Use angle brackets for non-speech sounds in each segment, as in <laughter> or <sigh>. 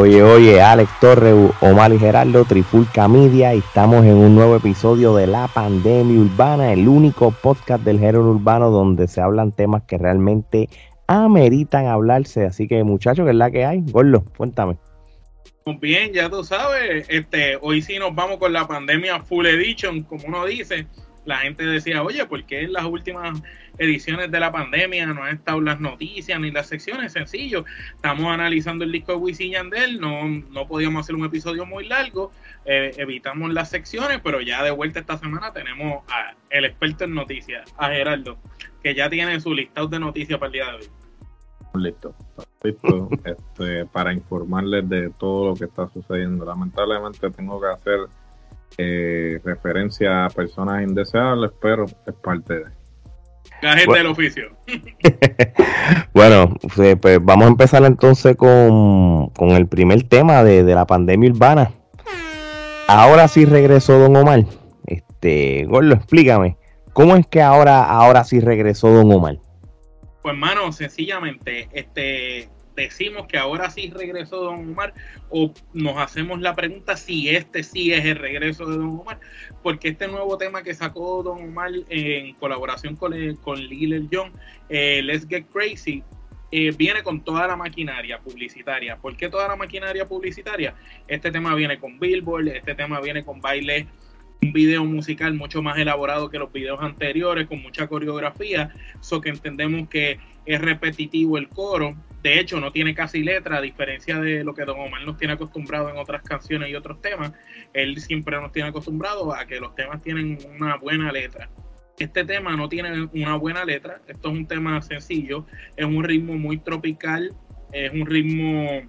Oye, oye, Alex Torres, Omar y Gerardo, Trifulca Media, estamos en un nuevo episodio de La Pandemia Urbana, el único podcast del género urbano donde se hablan temas que realmente ameritan hablarse. Así que, muchachos, ¿qué es la que hay? Gordo, cuéntame. Bien, ya tú sabes, este, hoy sí nos vamos con la pandemia Full Edition, como uno dice. La gente decía, oye, ¿por qué en las últimas ediciones de la pandemia, no han estado las noticias ni las secciones, sencillo. Estamos analizando el disco de Wisin Yandel, no, no podíamos hacer un episodio muy largo, eh, evitamos las secciones, pero ya de vuelta esta semana tenemos a el experto en noticias, a Gerardo, que ya tiene su listado de noticias para el día de hoy. Listo, listo <laughs> este, para informarles de todo lo que está sucediendo. Lamentablemente tengo que hacer eh, referencia a personas indeseables, pero es parte de gente bueno. del oficio. <laughs> bueno, pues, pues, vamos a empezar entonces con, con el primer tema de, de, la pandemia urbana. Ahora sí regresó Don Omar. Este, Gordo, explícame, ¿cómo es que ahora, ahora sí regresó Don Omar? Pues, mano, sencillamente, este, decimos que ahora sí regresó Don Omar o nos hacemos la pregunta si este sí es el regreso de Don Omar, porque este nuevo tema que sacó Don Omar en colaboración con, con Lil John, eh, Let's Get Crazy, eh, viene con toda la maquinaria publicitaria. ¿Por qué toda la maquinaria publicitaria? Este tema viene con Billboard, este tema viene con baile, un video musical mucho más elaborado que los videos anteriores, con mucha coreografía, eso que entendemos que es repetitivo el coro, de hecho, no tiene casi letra, a diferencia de lo que Don Omar nos tiene acostumbrado en otras canciones y otros temas. Él siempre nos tiene acostumbrado a que los temas tienen una buena letra. Este tema no tiene una buena letra, esto es un tema sencillo, es un ritmo muy tropical, es un ritmo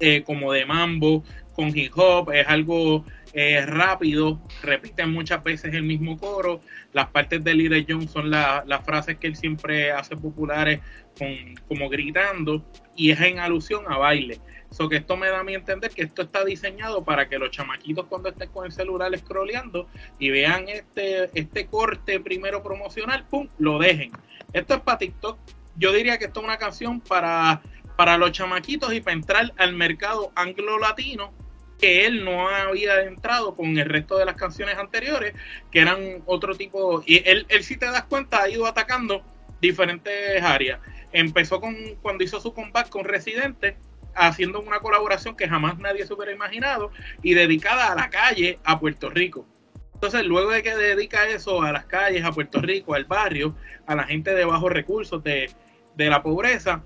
eh, como de mambo, con hip hop, es algo eh, rápido, repiten muchas veces el mismo coro, las partes de Little John son las frases que él siempre hace populares con, como gritando y es en alusión a baile. So que esto me da a mí entender que esto está diseñado para que los chamaquitos cuando estén con el celular scrolleando y vean este, este corte primero promocional, ¡pum! lo dejen. Esto es para TikTok. Yo diría que esto es una canción para, para los chamaquitos y para entrar al mercado anglo-latino que él no había entrado con el resto de las canciones anteriores, que eran otro tipo, y él, él si te das cuenta ha ido atacando diferentes áreas. Empezó con cuando hizo su comeback con Residente, haciendo una colaboración que jamás nadie se hubiera imaginado y dedicada a la calle, a Puerto Rico. Entonces, luego de que dedica eso a las calles, a Puerto Rico, al barrio, a la gente de bajos recursos, de, de la pobreza,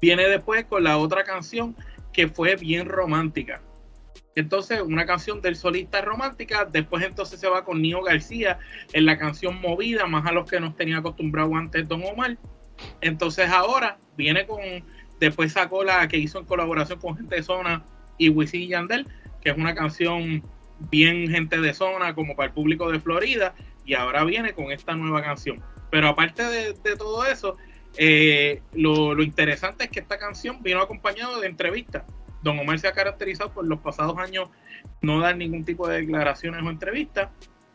viene después con la otra canción que fue bien romántica entonces, una canción del solista romántica. Después, entonces se va con Nio García en la canción Movida, más a los que nos tenía acostumbrado antes Don Omar. Entonces, ahora viene con. Después sacó la que hizo en colaboración con Gente de Zona y Wisin Yandel, que es una canción bien gente de zona, como para el público de Florida. Y ahora viene con esta nueva canción. Pero aparte de, todo eso, eh, lo, lo interesante es que esta canción vino acompañado de entrevistas Don Omar se ha caracterizado por los pasados años no dar ningún tipo de declaraciones o entrevistas.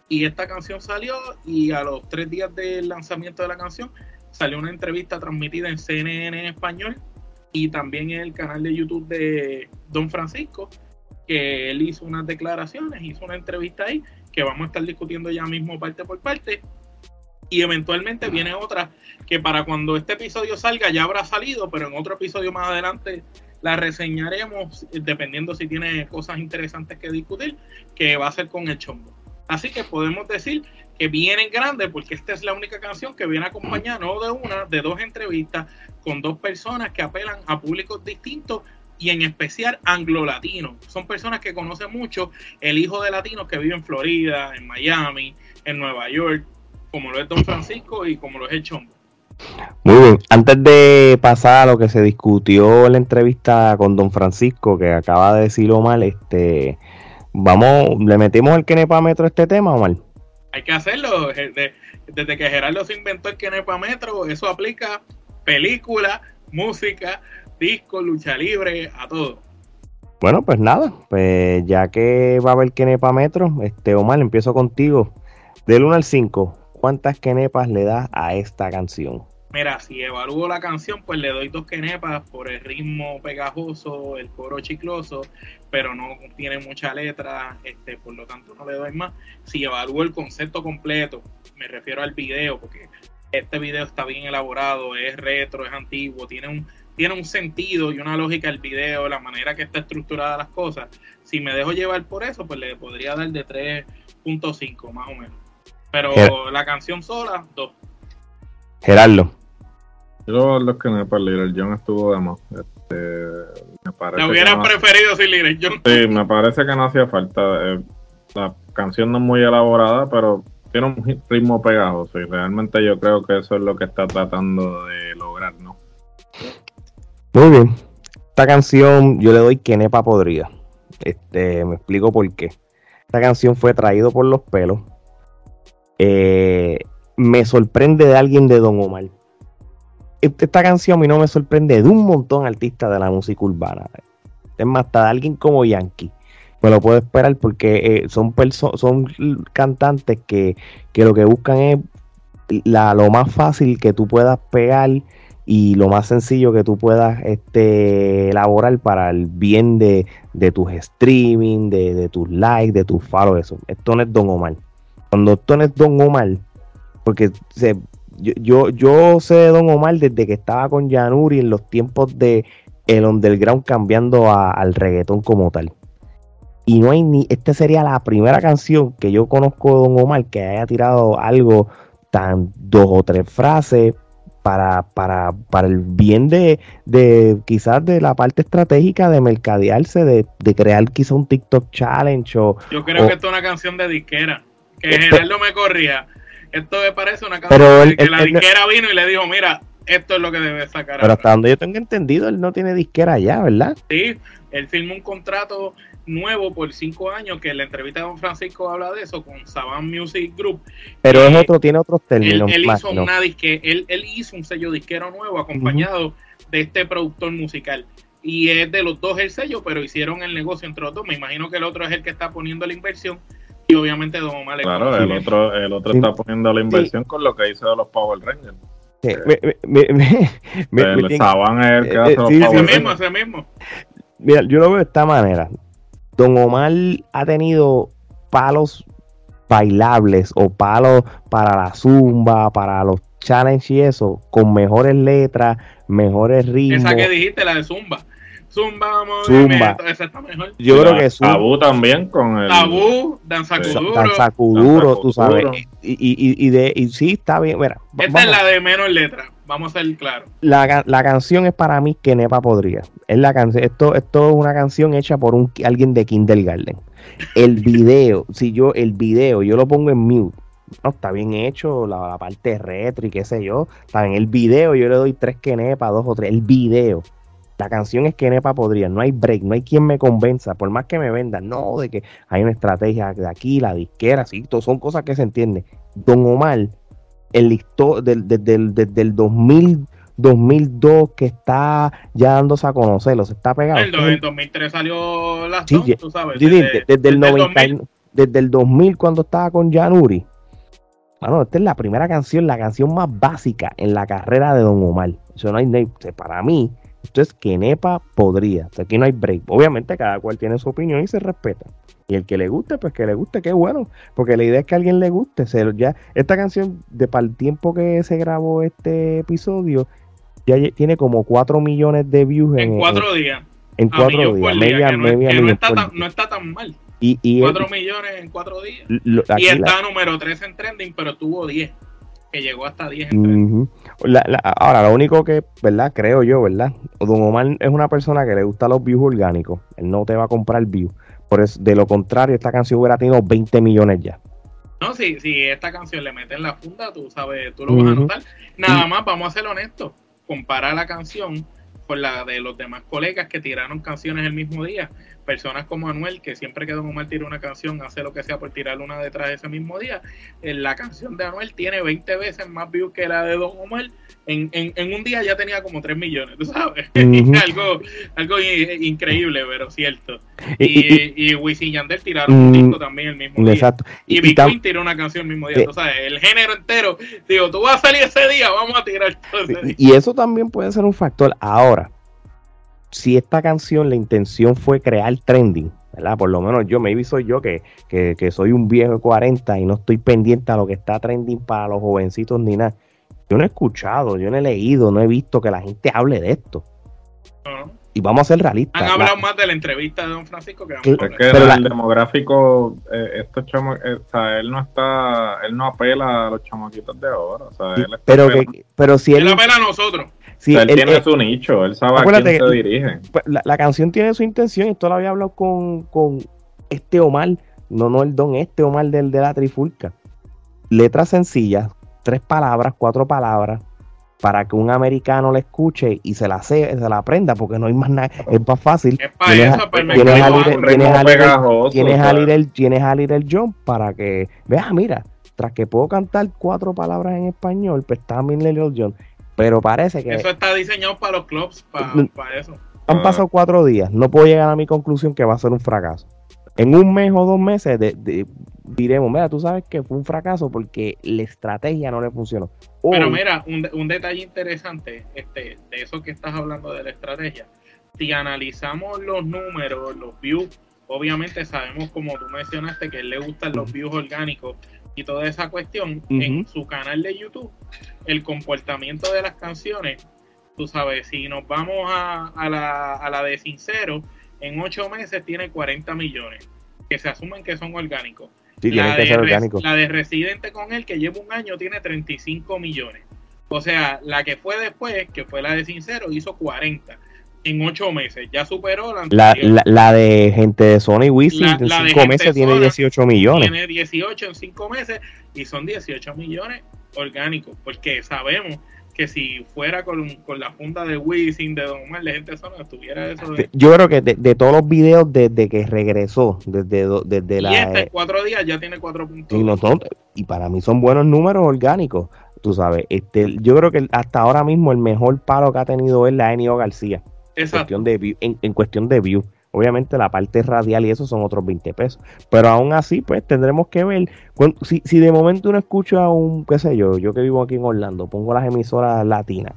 Y esta canción salió y a los tres días del lanzamiento de la canción salió una entrevista transmitida en CNN español y también en el canal de YouTube de Don Francisco, que él hizo unas declaraciones, hizo una entrevista ahí, que vamos a estar discutiendo ya mismo parte por parte. Y eventualmente viene otra que para cuando este episodio salga ya habrá salido, pero en otro episodio más adelante la reseñaremos dependiendo si tiene cosas interesantes que discutir, que va a ser con el chombo. Así que podemos decir que viene en grande porque esta es la única canción que viene acompañada no de una, de dos entrevistas con dos personas que apelan a públicos distintos y en especial anglo-latinos. Son personas que conocen mucho el hijo de latinos que vive en Florida, en Miami, en Nueva York, como lo es Don Francisco y como lo es el Chombo. Muy bien, antes de pasar a lo que se discutió en la entrevista con don Francisco, que acaba de decirlo mal, este, vamos, le metimos el Kenepa Metro a este tema, Omar. hay que hacerlo. Desde que Gerardo se inventó el Kenepa Metro, eso aplica película, música, disco, lucha libre, a todo. Bueno, pues nada, pues ya que va a haber Kenepa Metro, este Omar, empiezo contigo. Del 1 al 5, ¿cuántas Kenepas le das a esta canción? Mira, si evalúo la canción, pues le doy dos kenepas por el ritmo pegajoso, el coro chicloso, pero no tiene mucha letra, este, por lo tanto no le doy más. Si evalúo el concepto completo, me refiero al video, porque este video está bien elaborado, es retro, es antiguo, tiene un, tiene un sentido y una lógica el video, la manera que está estructurada las cosas. Si me dejo llevar por eso, pues le podría dar de 3.5 más o menos. Pero la canción sola, 2. Gerardo. Yo los que no para Little John estuvo de más. Este, me parece hubiera preferido sin Little John. Sí, me parece que no hacía falta. Eh, la canción no es muy elaborada, pero tiene un ritmo pegajoso y realmente yo creo que eso es lo que está tratando de lograr, ¿no? Muy bien. Esta canción yo le doy que nepa podría. Este, me explico por qué. Esta canción fue traído por los pelos. Eh, me sorprende de alguien de Don Omar esta canción a mí no me sorprende de un montón de artistas de la música urbana. Es más, hasta de alguien como Yankee. Me lo puedo esperar porque eh, son, son cantantes que, lo que buscan es la, lo más fácil que tú puedas pegar y lo más sencillo que tú puedas este, elaborar para el bien de, tus streaming, de, tus likes, de tus follows, eso. Esto no es Don Omar. Cuando no es Don Omar, porque se, yo, yo, sé de Don Omar desde que estaba con Yanuri en los tiempos de el underground cambiando al reggaetón como tal. Y no hay ni, esta sería la primera canción que yo conozco de Don Omar que haya tirado algo tan dos o tres frases para, para, para el bien de, de quizás de la parte estratégica de mercadearse, de, de crear quizás un TikTok challenge o... Yo creo que esto es una canción de disquera, que no me corría esto me parece una canción que la disquera vino y le dijo, mira, esto es lo que debe sacar. Pero hasta donde yo tengo entendido, él no tiene disquera ya, ¿verdad? Sí, él firmó un contrato nuevo por cinco años, que en la entrevista de Don Francisco habla de eso, con Saban Music Group. Pero es otro, tiene otros términos. Él, hizo, una disque, él, hizo un sello disquero nuevo acompañado de este productor musical. Y es de los dos el sello, pero hicieron el negocio entre los dos. Me imagino que el otro es el que está poniendo la inversión y obviamente Don Omar Claro, el otro, el otro está poniendo la inversión con lo que hizo de los Power Rangers. Sí. Eh, me, me, el Saban es el que hace los Power ese mismo, ese mismo. Mira, yo lo veo de esta manera. Don Omar ha tenido palos bailables o palos para la zumba, para los challenges y eso, con mejores letras, mejores ritmos. Esa que dijiste, la de zumba. Zumba, Zumba. Esa está mejor. Yo creo que Zumba. Tabú también con el. Tabú, Danzacuduro. Danzacuduro, tú sabes. Y, y, y, de, y sí, está bien. Mira, Esta es la de menos letra. Vamos a ser claros. La, la canción es para mí que Nepa podría. Es la canción. Esto, esto es una canción hecha por un, alguien de Kindergarten. El <laughs> video, si yo, el video, yo lo pongo en mute. No, está bien hecho, la, la parte retro y qué sé yo. Está en el video, yo le doy tres que Nepa, dos o tres. El video la canción es que Nepa podría, no hay break, no hay quien me convenza, por más que me vendan, no, de que hay una estrategia de aquí, la disquera, sí, todo, son cosas que se entienden. Don Omar, el listo desde desde el 2000, 2002 que está ya dándose a conocerlo, se está pegado. En 2003 salió la sí, tú sabes. desde, el 90, desde el 2000 cuando estaba con Januri. Bueno, esta es la primera canción, la canción más básica en la carrera de Don Omar. Eso no hay, para mí, esto es que Nepa podría. aquí no hay break. Obviamente cada cual tiene su opinión y se respeta. Y el que le guste, pues que le guste, qué bueno. Porque la idea es que a alguien le guste. ya, esta canción, de para el tiempo que se grabó este episodio, ya tiene como 4 millones de views en, 4 días. En 4 días. Media, media, no, está tan, no está tan mal. Y, 4 millones en 4 días. y está número 3 en trending, pero tuvo 10 que llegó hasta 10 Ahora, lo único que, ¿verdad? Creo yo, ¿verdad? Don Omar es una persona que le gusta los views orgánicos. Él no te va a comprar views. Por eso, de lo contrario, esta canción hubiera tenido 20 millones ya. No, si, si esta canción le mete en la funda, tú sabes, tú lo vas a notar. Nada más, vamos a ser honestos. Compara la canción con la de los demás colegas que tiraron canciones el mismo día. Personas como Anuel, que siempre que Don Omar tira una canción, hace lo que sea por tirar una detrás ese mismo día, la canción de Anuel tiene 20 veces más views que la de Don Omar. En, en, un día ya tenía como 3 millones, tú sabes. <laughs> algo algo increíble, pero cierto. Y, y, Wisin Yandel tiraron un mm, disco también el mismo día. Y, Big Queen tiró una canción el mismo día. tú sabes, el género entero, digo, tú vas a salir ese día, vamos a tirar todo Y eso también puede ser un factor. Ahora, si esta canción, la intención fue crear trending, ¿verdad? Por lo menos yo, maybe soy yo que, que, soy un viejo de 40 y no estoy pendiente a lo que está trending para los jovencitos ni nada. Yo no he escuchado, yo no he leído, no he visto que la gente hable de esto. Y vamos a ser realistas. Han hablado más de la entrevista de Don Francisco que, es que pero el demográfico, eh, estos chamos, eh, o sea, él no está, él no apela a los chamaquitos de ahora. O sea, él pero, que, pero si él, él apela a nosotros él, tiene su nicho, él sabe a quién se dirige. Pues, la, canción tiene su intención, esto lo había hablado con, con este Omar, no, no el don, este Omar del de la trifulca. Letras sencillas, tres palabras, cuatro palabras, para que un americano la escuche y se la se, se la aprenda, porque no hay más nada, es más fácil. tienes, a Little John para que, vea, mira, tras que puedo cantar cuatro palabras en español, pues está mi Little John pero parece que. Eso está diseñado para los clubs, para, eso. Han pasado cuatro días. No puedo llegar a mi conclusión que va a ser un fracaso. En un mes o dos meses de, diremos, mira, tú sabes que fue un fracaso porque la estrategia no le funcionó. Pero mira, un, un, detalle interesante este, de eso que estás hablando de la estrategia. Si analizamos los números, los views, obviamente sabemos, como tú mencionaste, que le gustan los views orgánicos y toda esa cuestión en su canal de YouTube, el comportamiento de las canciones, tú sabes, si nos vamos a, a, la, a la de Sincero, en ocho meses tiene 40 millones, que se asumen que son orgánicos. la, de, la de Residente con él, que lleva un año, tiene 35 millones. O sea, la que fue después, que fue la de Sincero, hizo 40 en ocho meses. Ya superó la la, la, de gente de Sony Wisin en cinco meses tiene 18 millones. Tiene 18 en cinco meses y son 18 millones orgánicos. Porque sabemos que si fuera con, la funda de Wisin, de Don Omar, de gente de Sony, estuviera eso. Yo creo que de, todos los videos desde que regresó, desde, desde la. Y este en cuatro días ya tiene cuatro puntos. Y, y para mí son buenos números orgánicos. Tú sabes, este, yo creo que hasta ahora mismo el mejor palo que ha tenido es la Enio García en cuestión, de view, en, cuestión de view. Obviamente la parte radial y eso son otros 20 pesos. Pero aún así, pues tendremos que ver. Si, si de momento uno escucha a un, qué sé yo, yo que vivo aquí en Orlando, pongo las emisoras latinas.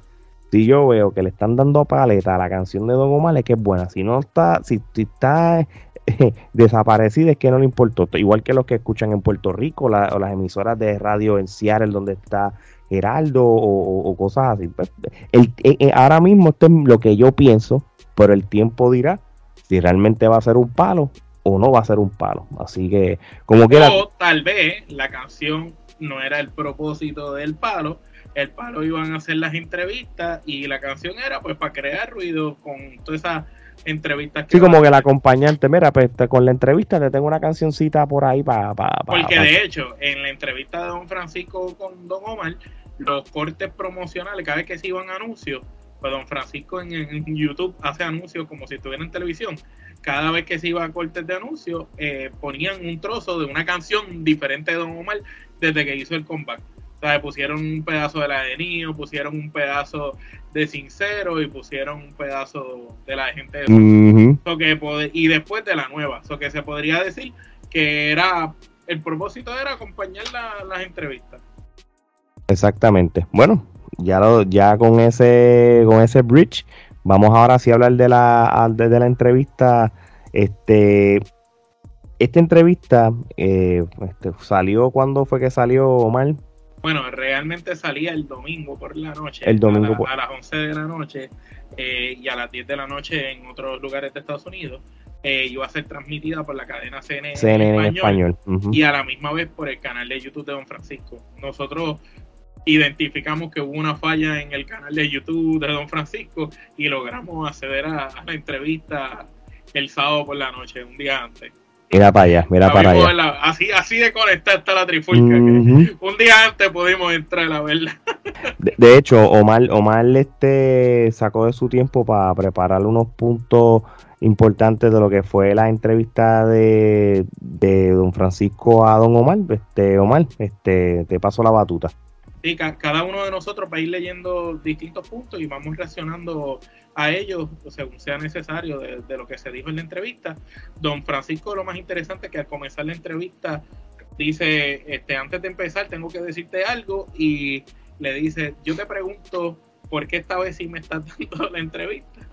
Si yo veo que le están dando paleta a la canción de Don Omar, es que es buena. Si no está, si, está <laughs> desaparecida, es que no le importó. Igual que los que escuchan en Puerto Rico, o las emisoras de radio en Seattle, donde está Geraldo o, cosas así. Pues, el, eh, eh, ahora mismo esto es lo que yo pienso, pero el tiempo dirá si realmente va a ser un palo o no va a ser un palo. Así que, como. O tal vez la canción no era el propósito del palo. El palo iban a hacer las entrevistas y la canción era pues para crear ruido con todas esas entrevistas que sí como que el acompañante mira pues con la entrevista te tengo una cancioncita por ahí para porque de hecho en la entrevista de don Francisco con don Omar los cortes promocionales, cada vez que se iban anuncios, pues don Francisco en, YouTube hace anuncios como si estuviera en televisión. Cada vez que se iba a cortes de anuncios, eh, ponían un trozo de una canción diferente de Don Omar desde que hizo el comeback. O sea, pusieron un pedazo de la de Nio, pusieron un pedazo de Sincero y pusieron un pedazo de la de gente de y después de la nueva. So que se podría decir que era el propósito era acompañar las entrevistas. Exactamente. Bueno, ya lo, ya con ese con ese bridge vamos ahora sí a hablar de la de, la entrevista este esta entrevista eh, este, salió cuando fue que salió Omar bueno realmente salía el domingo por la noche el domingo a, las 11 de la noche eh, y a las 10 de la noche en otros lugares de Estados Unidos eh, iba a ser transmitida por la cadena CNN, en español, y a la misma vez por el canal de YouTube de Don Francisco nosotros identificamos que hubo una falla en el canal de YouTube de Don Francisco y logramos acceder a, la entrevista el sábado por la noche, un día antes. Mira para allá, mira para allá. así, así de conectada está la trifulca. un día antes pudimos entrar, la verdad. <laughs> De, de, hecho, Omar, Omar este sacó de su tiempo para preparar unos puntos importantes de lo que fue la entrevista de, de don Francisco a don Omar. Este, Omar, este, te paso la batuta. Sí, cada uno de nosotros va a ir leyendo distintos puntos y vamos reaccionando a ellos según sea necesario de, de, lo que se dijo en la entrevista. Don Francisco, lo más interesante es que al comenzar la entrevista dice, este, antes de empezar tengo que decirte algo y le dice, yo te pregunto por qué esta vez sí me estás <laughs> dando la entrevista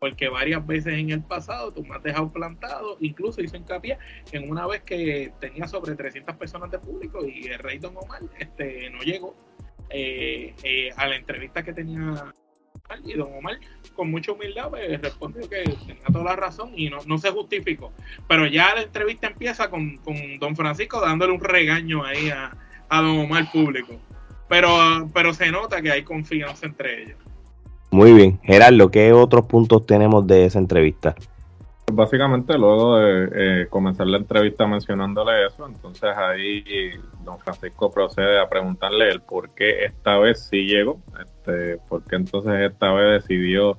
porque varias veces en el pasado tú me has dejado plantado, incluso hizo hincapié en una vez que tenía sobre 300 personas de público y el rey Don Omar este, no llegó eh, eh, a la entrevista que tenía y Don Omar con mucha humildad pues, respondió que tenía toda la razón y no, no se justificó. Pero ya la entrevista empieza con, con Don Francisco dándole un regaño ahí a, a Don Omar público. Pero, pero se nota que hay confianza entre ellos. Muy bien. Gerardo, ¿qué otros puntos tenemos de esa entrevista? Básicamente luego de eh, comenzar la entrevista mencionándole eso, entonces ahí don Francisco procede a preguntarle el por qué esta vez sí llegó, este, por qué entonces esta vez decidió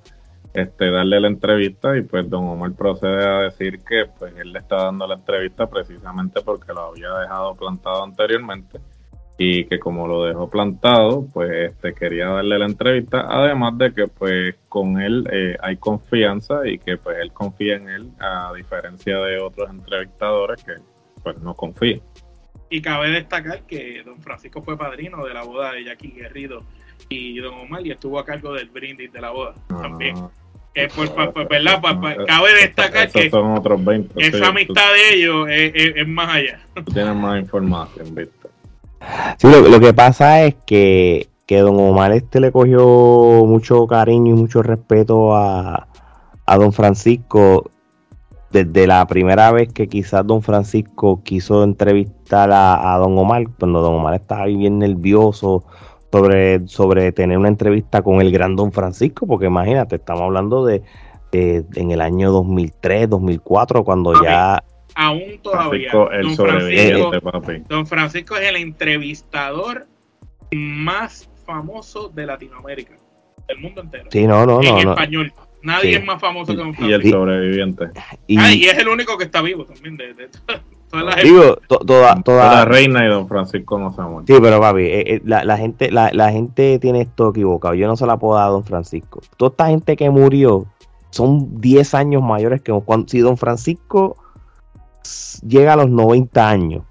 este, darle la entrevista y pues don Omar procede a decir que pues él le está dando la entrevista precisamente porque lo había dejado plantado anteriormente y que como lo dejó plantado, pues este quería darle la entrevista, además de que pues con él eh, hay confianza y que pues él confía en él, a diferencia de otros entrevistadores que pues no confían. Y cabe destacar que don Francisco fue padrino de la boda de Jackie Guerrido y don Omar y estuvo a cargo del brindis de la boda también. Eh, pues, ¿verdad? cabe destacar que son otros 20, esa amistad de ellos es, es, más allá. Tienes más información, ¿viste? Sí, lo, que pasa es que, que, don Omar este le cogió mucho cariño y mucho respeto a, a don Francisco desde la primera vez que quizás don Francisco quiso entrevistar a, don Omar, cuando don Omar estaba bien nervioso sobre, sobre tener una entrevista con el gran don Francisco, porque imagínate, estamos hablando de, en el año 2003, 2004, cuando ya aún todavía. don, Francisco, don Francisco es el entrevistador más famoso de Latinoamérica, del mundo entero. Sí, no, no, en no. español. Nadie es más famoso que Don Francisco. Y el sobreviviente. Y, ah, y es el único que está vivo también. De, de toda la Digo, toda, toda, la reina y Don Francisco no se Sí, pero papi, eh, eh, la, la, gente, la, la, gente tiene esto equivocado. Yo no se la puedo dar a Don Francisco. Toda esta gente que murió son 10 años mayores que cuando, si Don Francisco llega a los 90 años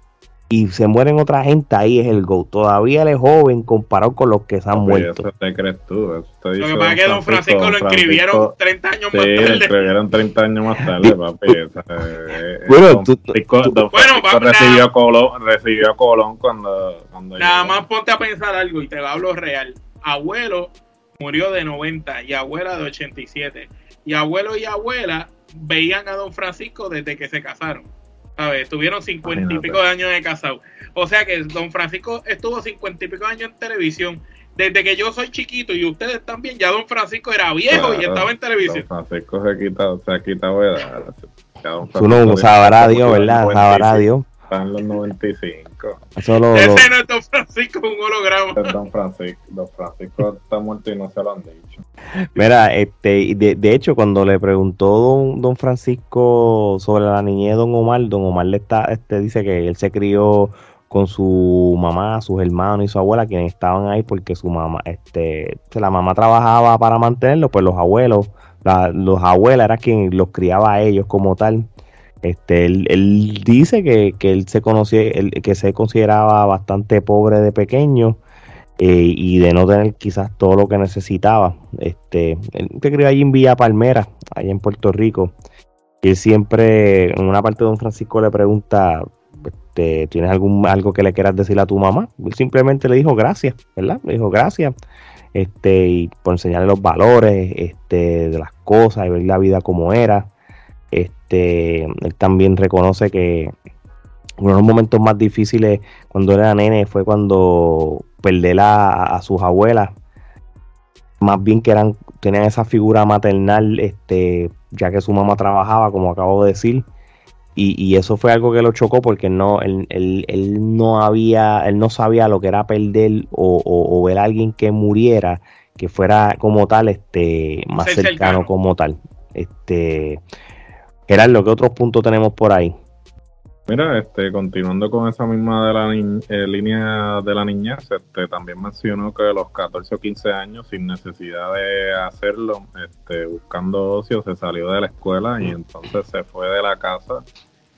y se mueren otra gente, ahí es el go. Todavía él es joven comparado con los que se han muerto. Eso te crees tú. lo que pasa es que Don Francisco, lo escribieron 30 años más tarde. Sí, escribieron 30 años más tarde, papi. Eh, bueno, tú, recibió, a Colón, recibió a Colón cuando, cuando Nada más ponte a pensar algo y te hablo real. Abuelo murió de 90 y abuela de 87. Y abuelo y abuela veían a Don Francisco desde que se casaron. ¿Sabes? Estuvieron cincuenta y pico de años de casado. O sea que Don Francisco estuvo cincuenta y pico de años en televisión. Desde que yo soy chiquito y ustedes también, ya Don Francisco era viejo y estaba en televisión. Don Francisco se ha quitado, se ha quitado edad. Tú no sabrá Dios, ¿verdad? Sabrá Dios. Está en los 95. Ese no es Don Francisco, un holograma. Don Francisco. Don Francisco está muerto y no se lo han dicho. Mira, este, de, de hecho, cuando le preguntó don, don Francisco sobre la niñez de Don Omar, Don Omar le está, este, dice que él se crió con su mamá, sus hermanos y su abuela, quienes estaban ahí porque su mamá, este, la mamá trabajaba para mantenerlo, pues los abuelos, la, los abuelas era quien los criaba a ellos como tal. Este, él, dice que, él se conocía, que se consideraba bastante pobre de pequeño eh, y de no tener quizás todo lo que necesitaba. Este, él se crió allí en Villa Palmera, allá en Puerto Rico. Y él siempre, en una parte de Don Francisco le pregunta, este, ¿tienes algún algo que le quieras decir a tu mamá? Él simplemente le dijo gracias, ¿verdad? Le dijo gracias. Este, y por enseñarle los valores, este, de las cosas y ver la vida como era. Este, él también reconoce que uno de los momentos más difíciles cuando era nene fue cuando perder a, a sus abuelas, más bien que eran tenían esa figura maternal, este, ya que su mamá trabajaba, como acabo de decir, y, eso fue algo que lo chocó porque no, él, él, no había, él no sabía lo que era perder o, o, ver a alguien que muriera, que fuera como tal, este, más cercano, cercano como tal. Este, Gerardo, ¿qué otros puntos tenemos por ahí? Mira, este, continuando con esa misma de la eh, línea de la niñez, este, también mencionó que a los 14 o 15 años, sin necesidad de hacerlo, este, buscando ocio, se salió de la escuela y entonces se fue de la casa.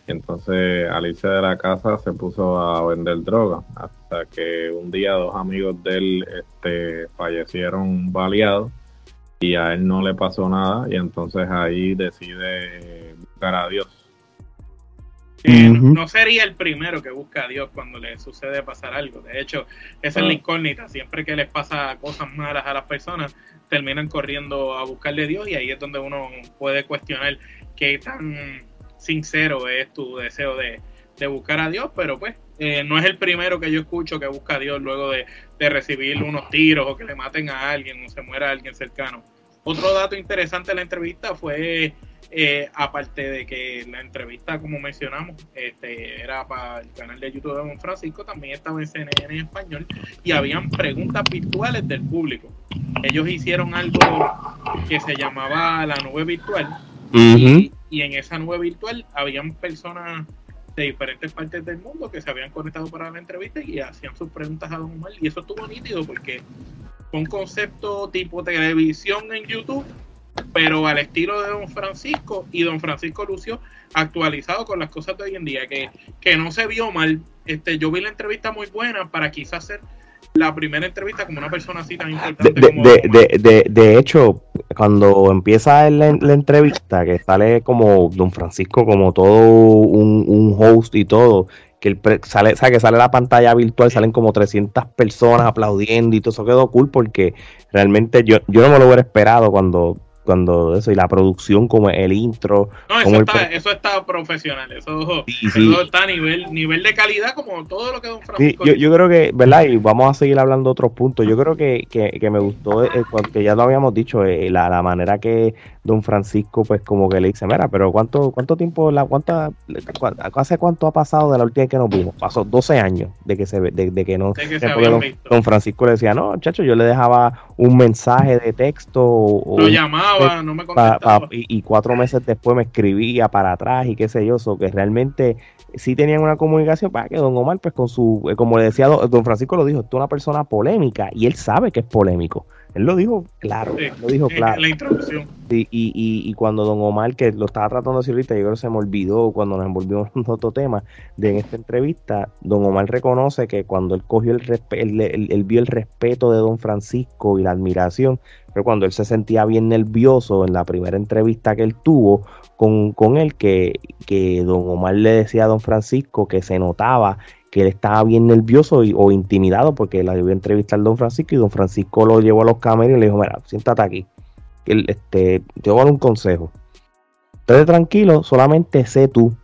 Y entonces al irse de la casa se puso a vender droga, hasta que un día dos amigos de él este, fallecieron baleados y a él no le pasó nada y entonces ahí decide buscar a Dios no sería el primero que busca a Dios cuando le sucede pasar algo. De hecho, esa es la ah. incógnita. Siempre que les pasa cosas malas a las personas, terminan corriendo a buscarle a Dios y ahí es donde uno puede cuestionar qué tan sincero es tu deseo de, buscar a Dios. Pero pues, eh, no es el primero que yo escucho que busca a Dios luego de, de recibir unos tiros o que le maten a alguien o se muera alguien cercano. Otro dato interesante de la entrevista fue eh, aparte de que la entrevista, como mencionamos, este, era para el canal de YouTube de Don Francisco, también estaba en CNN en español y habían preguntas virtuales del público. Ellos hicieron algo que se llamaba la nube virtual. Y, en esa nube virtual habían personas de diferentes partes del mundo que se habían conectado para la entrevista y hacían sus preguntas a Don Omar. Y eso estuvo nítido porque fue un concepto tipo televisión en YouTube pero al estilo de Don Francisco y Don Francisco Lucio actualizado con las cosas de hoy en día, que, que no se vio mal. Este, yo vi la entrevista muy buena para quizás ser la primera entrevista como una persona así tan importante. De, como de, de, de, hecho, cuando empieza la, entrevista, que sale como Don Francisco, como todo un, un host y todo, que el sale, que sale la pantalla virtual, salen como 300 personas aplaudiendo y todo eso quedó cool porque realmente yo, yo no me lo hubiera esperado cuando cuando eso y la producción como el intro no eso, está, eso está profesional eso, está a nivel nivel de calidad como todo lo que Don Francisco yo, yo, creo que verdad y vamos a seguir hablando de otros puntos. Yo creo que, que, que me gustó eh, que ya lo habíamos dicho eh, la, la, manera que Don Francisco pues como que le dice mira pero cuánto cuánto tiempo la cuánta hace cuánto ha pasado de la última vez que nos vimos pasó 12 años de que se de, de que no don, Francisco le decía no chacho yo le dejaba un mensaje de texto o, lo llamaba no me y, cuatro meses después me escribía para atrás y qué sé yo, so que realmente sí tenían una comunicación para que don Omar, pues con su, eh, como le decía don Francisco lo dijo, es una persona polémica y él sabe que es polémico. Él lo dijo claro, lo dijo claro. La introducción. y, y, y, cuando Don Omar, que lo estaba tratando de decir ahorita, yo creo que se me olvidó cuando nos envolvimos en otro tema, de en esta entrevista, Don Omar reconoce que cuando él cogió el, él, él, vio el respeto de Don Francisco y la admiración, pero cuando él se sentía bien nervioso en la primera entrevista que él tuvo con, con él, que, que Don Omar le decía a Don Francisco que se notaba que él estaba bien nervioso o intimidado porque la a entrevistar Don Francisco y Don Francisco lo llevó a los cameros y le dijo, mira, siéntate aquí. Él, este, te voy a dar un consejo. Esté tranquilo, solamente sé tú.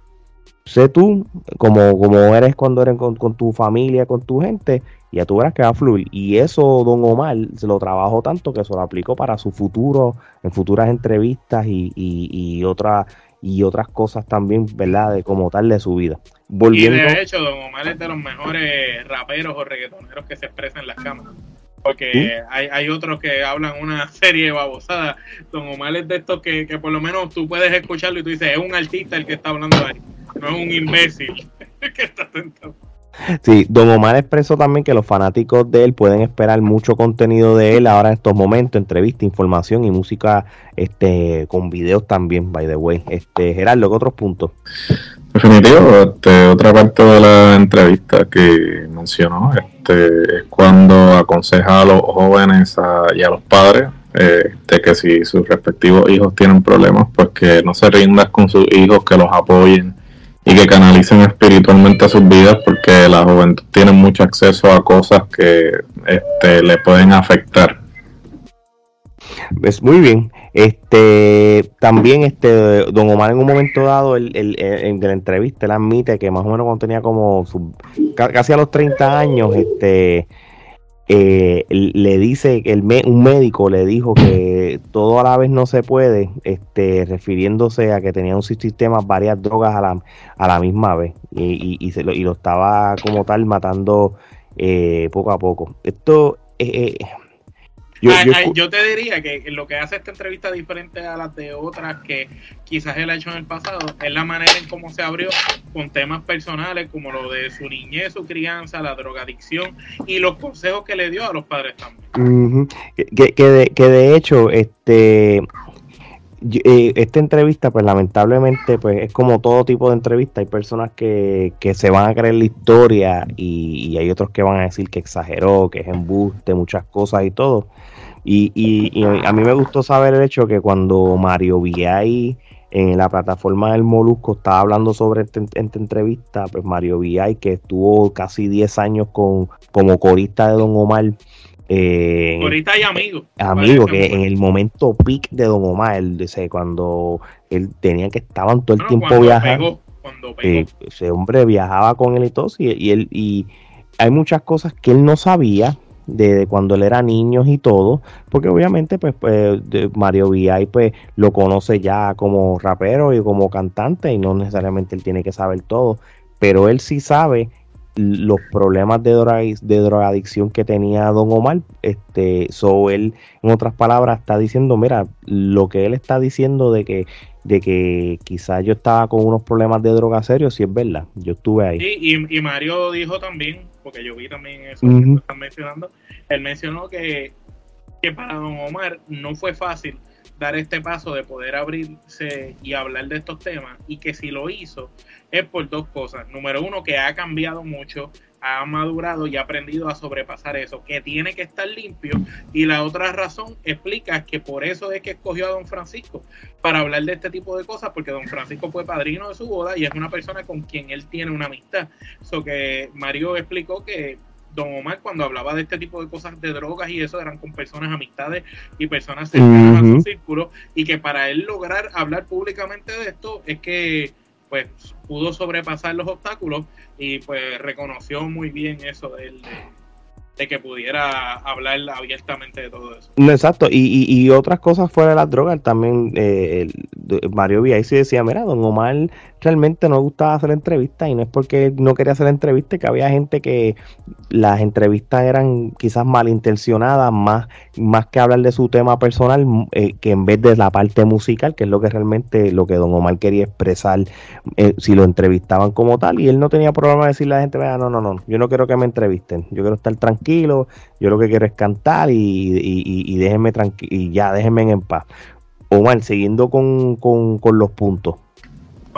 Sé tú como, como eres cuando eres con, tu familia, con tu gente, y ya tú verás que va a fluir. Y eso Don Omar se lo trabajó tanto que se lo aplicó para su futuro, en futuras entrevistas y, y, otras y otras cosas también, ¿verdad? De como tal de su vida. Volviendo... Y de hecho, Don Omar es de los mejores raperos o reggaetoneros que se expresan en las cámaras. Porque hay, hay otros que hablan una <laughs> serie de babosadas. Don Omar es de estos que, que por lo menos tú puedes escucharlo y tú dices, es un artista el que está hablando ahí, no es un imbécil <laughs> que está sentado. Sí, Don Omar expresó también que los fanáticos de él pueden esperar mucho contenido de él ahora en estos momentos, entrevista, información y música este con videos también, by the way. Este, Gerardo, ¿qué otros puntos? Definitivo, este, otra parte de la entrevista que mencionó este, es cuando aconseja a los jóvenes y a los padres de que si sus respectivos hijos tienen problemas, pues que no se rindan con sus hijos, que los apoyen y que canalicen espiritualmente sus vidas porque la juventud tiene mucho acceso a cosas que este, le pueden afectar. Es muy bien. Este también este Don Omar en un momento dado el, el, en la entrevista él admite que más o menos cuando tenía como casi a los 30 años este eh, le dice que el un médico le dijo que todo a la vez no se puede, este, refiriéndose a que tenía un sistema varias drogas a la, a la misma vez y, y, se lo, y lo estaba como tal matando eh, poco a poco. Esto eh, Yo, te diría que lo que hace esta entrevista diferente a las de otras que quizás él ha hecho en el pasado es la manera en cómo se abrió con temas personales como lo de su niñez, su crianza, la drogadicción y los consejos que le dio a los padres también. que, que, de, que de hecho, este eh, esta entrevista, pues lamentablemente, pues es como todo tipo de entrevista. Hay personas que, que se van a creer la historia y, hay otros que van a decir que exageró, que es embuste, muchas cosas y todo. Y, y, a mí me gustó saber el hecho que cuando Mario VI en la plataforma del Molusco estaba hablando sobre esta, entrevista, pues Mario VI, que estuvo casi 10 años con, como corista de Don Omar, eh, Ahorita hay amigos. Amigo, que en el momento peak de Don Omar, él, dice, cuando él tenía que estaban todo el tiempo viajando. Eh, ese hombre viajaba con él y todo, y, él, y hay muchas cosas que él no sabía de, cuando él era niño y todo, porque obviamente pues, pues Mario VI pues lo conoce ya como rapero y como cantante y no necesariamente él tiene que saber todo, pero él sí sabe los problemas de, de drogadicción que tenía Don Omar, este, so él, en otras palabras, está diciendo, mira, lo que él está diciendo de que, de que quizás yo estaba con unos problemas de droga serios, sí es verdad, yo estuve ahí. Sí, y, Mario dijo también, porque yo vi también eso que están mencionando, él mencionó que, que para Don Omar no fue fácil dar este paso de poder abrirse y hablar de estos temas y que si lo hizo es por dos cosas. Número uno, que ha cambiado mucho, ha madurado y ha aprendido a sobrepasar eso, que tiene que estar limpio. Y la otra razón explica que por eso es que escogió a don Francisco para hablar de este tipo de cosas, porque don Francisco fue padrino de su boda y es una persona con quien él tiene una amistad. Eso que Mario explicó que Don Omar cuando hablaba de este tipo de cosas de drogas y eso eran con personas amistades y personas cercanas a su círculo y que para él lograr hablar públicamente de esto es que pues pudo sobrepasar los obstáculos y pues reconoció muy bien eso de él de que pudiera hablar abiertamente de todo eso. Exacto, y, y, otras cosas fuera de las drogas, también eh, Mario sí decía, mira, don Omar realmente no gustaba hacer entrevistas y no es porque no quería hacer entrevistas, que había gente que las entrevistas eran quizás malintencionadas, más, más que hablar de su tema personal, eh, que en vez de la parte musical, que es lo que realmente lo que don Omar quería expresar, eh, si lo entrevistaban como tal, y él no tenía problema de decirle a la gente, no, no, no, yo no quiero que me entrevisten, yo quiero estar tranquilo, yo lo que quiero es cantar y, y, y, déjenme y ya, déjenme en paz. Omar, siguiendo con, con los puntos.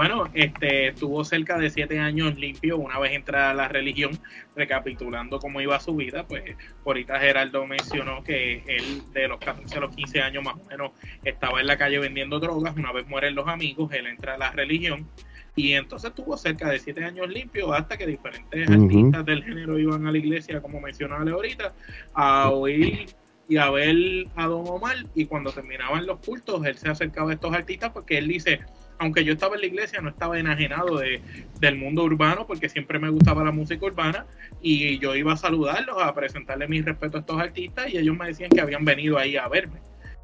Bueno, este, estuvo cerca de siete años limpio una vez entrada a la religión, recapitulando cómo iba su vida, pues ahorita Geraldo mencionó que él de los 14 a los 15 años más o menos estaba en la calle vendiendo drogas, una vez mueren los amigos, él entra a la religión y entonces estuvo cerca de siete años limpio hasta que diferentes artistas del género iban a la iglesia, como mencionaba ahorita, a oír y a ver a Don Omar y cuando terminaban los cultos él se acercaba a estos artistas porque él dice aunque yo estaba en la iglesia, no estaba enajenado de, del mundo urbano porque siempre me gustaba la música urbana y yo iba a saludarlos, a presentarle mi respeto a estos artistas y ellos me decían que habían venido ahí a verme.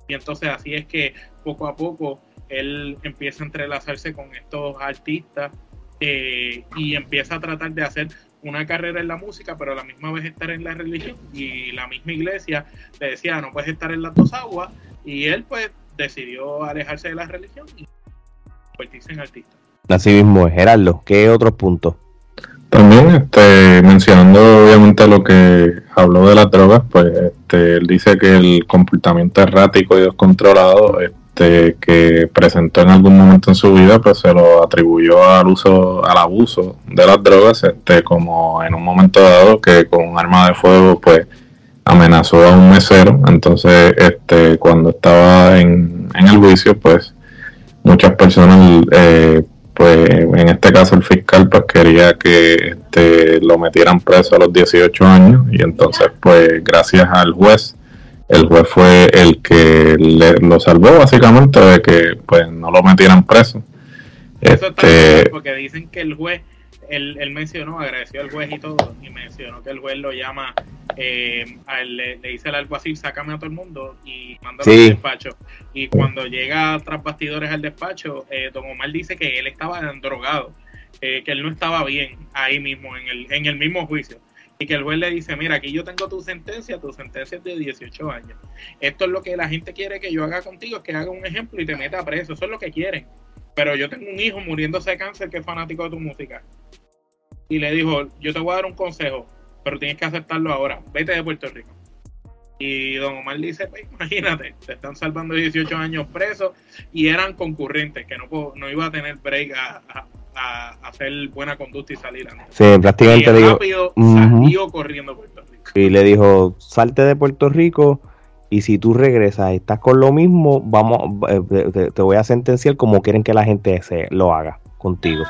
Y entonces así es que poco a poco él empieza a entrelazarse con estos artistas eh, y empieza a tratar de hacer una carrera en la música, pero a la misma vez estar en la religión. Y la misma iglesia le decía, no puedes estar en las dos aguas. Y él pues decidió alejarse de la religión convertirse en artista. Así mismo, Gerardo, ¿qué otros puntos? También, este, mencionando obviamente lo que habló de las drogas, pues este, él dice que el comportamiento errático y descontrolado este, que presentó en algún momento en su vida, pues se lo atribuyó al uso, al abuso de las drogas, este, como en un momento dado que con un arma de fuego, pues amenazó a un mesero. Entonces, este, cuando estaba en, en el juicio, pues muchas personas, eh, pues en este caso el fiscal, pues quería que este, lo metieran preso a los 18 años y entonces, pues gracias al juez, el juez fue el que le, lo salvó básicamente de que pues no lo metieran preso. Eso este, porque dicen que el juez él, él, mencionó, agradeció al juez y todo, y mencionó que el juez lo llama, eh, le, dice al alguacil, sácame a todo el mundo y mándalo al despacho. Y cuando llega tras bastidores al despacho, eh, don Omar dice que él estaba drogado, eh, que él no estaba bien ahí mismo, en el, en el mismo juicio. y que el juez le dice, mira, aquí yo tengo tu sentencia, tu sentencia es de 18 años. Esto es lo que la gente quiere que yo haga contigo, es que haga un ejemplo y te meta preso. Eso es lo que quieren. Pero yo tengo un hijo muriéndose de cáncer que es fanático de tu música. Y le dijo, yo te voy a dar un consejo, pero tienes que aceptarlo ahora. Vete de Puerto Rico. Y don Omar dice, pues imagínate, te están salvando 18 años presos y eran concurrentes, que no, no iba a tener break a, hacer buena conducta y salir antes. Sí, prácticamente y rápido salió corriendo a Puerto Rico. Y le dijo, salte de Puerto Rico y si tú regresas y estás con lo mismo, vamos, eh, te, voy a sentenciar como quieren que la gente se lo haga contigo.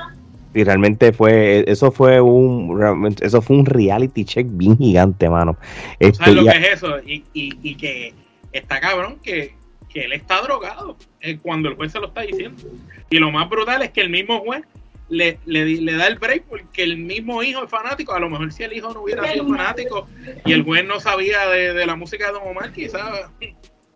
Y realmente fue, eso fue un, eso fue un reality check bien gigante, mano. Este, ¿Sabes lo que es eso? Y, y, y que está cabrón que, que él está drogado eh, cuando el juez se lo está diciendo. Y lo más brutal es que el mismo juez le, le, da el break porque el mismo hijo es fanático. A lo mejor si el hijo no hubiera sido fanático y el juez no sabía de, la música de Don Omar, quizás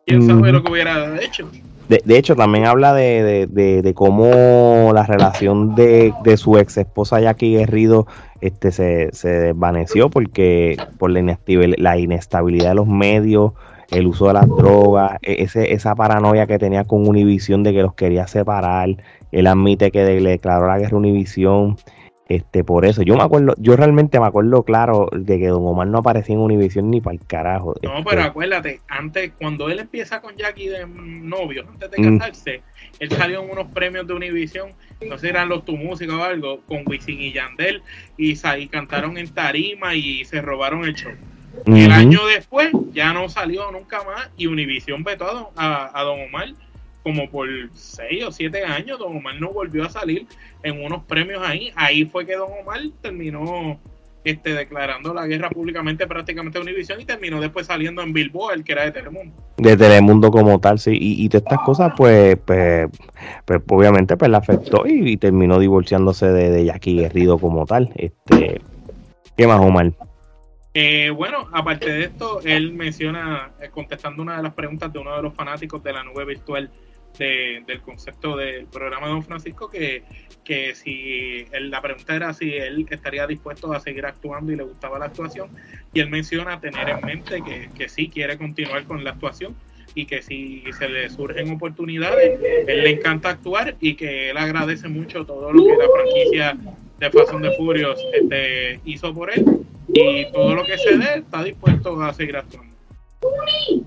quién sabe lo que hubiera hecho. De, de hecho, también habla de, de, de, cómo la relación de, su ex esposa Jackie Guerrido este, se, se desvaneció porque por la inestabilidad, la inestabilidad de los medios, el uso de las drogas, e, ese, esa paranoia que tenía con Univision de que los quería separar. Él admite que le declaró la guerra a Univision. Este, por eso, yo me acuerdo, yo realmente me acuerdo claro de que Don Omar no aparecía en Univision ni para el carajo. No, este, pero acuérdate, antes, cuando él empieza con Jackie de novio, antes de mm. casarse, él salió en unos premios de Univision, no sé, eran los Tu Música o algo, con Wisin y Yandel, y, y cantaron en tarima y se robaron el show. El año después ya no salió nunca más y Univision vetó a, a, Don Omar como por seis o siete años. Don Omar no volvió a salir en unos premios ahí. Ahí fue que Don Omar terminó este, declarando la guerra públicamente prácticamente a Univision y terminó después saliendo en Billboard, que era de Telemundo. De Telemundo como tal, sí. Y, de estas cosas, pues, pues, pues, obviamente, pues, le afectó y, terminó divorciándose de, de Jackie Guerrido como tal. Este, ¿Qué más, Omar? Eh, bueno, aparte de esto, él menciona, eh, contestando una de las preguntas de uno de los fanáticos de la nube virtual del concepto del programa de Don Francisco, que, que si la pregunta era si él estaría dispuesto a seguir actuando y le gustaba la actuación, y él menciona tener en mente que, que sí quiere continuar con la actuación y que si se le surgen oportunidades, él le encanta actuar y que él agradece mucho todo lo que la franquicia de Fast de Furious este, hizo por él y todo lo que se dé está dispuesto a seguir actuando.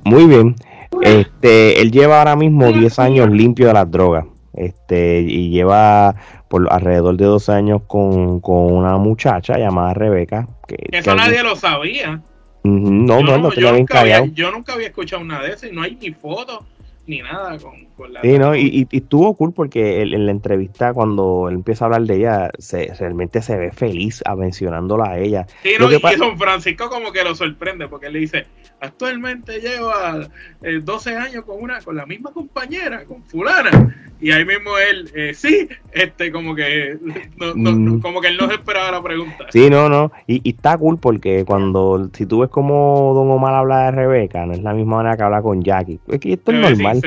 Muy bien. Este, él lleva ahora mismo 10 años limpio de las drogas. Este, y lleva por alrededor de dos años con, una muchacha llamada Rebeca. Que, eso nadie lo sabía. no, no, no, yo, nunca había, yo nunca había escuchado nada de eso y no hay ni fotos ni nada con, la... Sí, ¿no? Y, y, estuvo cool porque en la entrevista cuando él empieza a hablar de ella, se, realmente se ve feliz a mencionándola a ella. Sí, no, y Don Francisco como que lo sorprende porque él le dice, actualmente lleva 12 eh, años con una con la misma compañera, con fulana. Y ahí mismo él, eh, sí, este como que mm. como que él no se esperaba la pregunta. Sí, no, no. Y, y, está cool porque cuando, si tú ves como Don Omar habla de Rebeca, no es la misma manera que habla con Jackie. Es que esto es normal.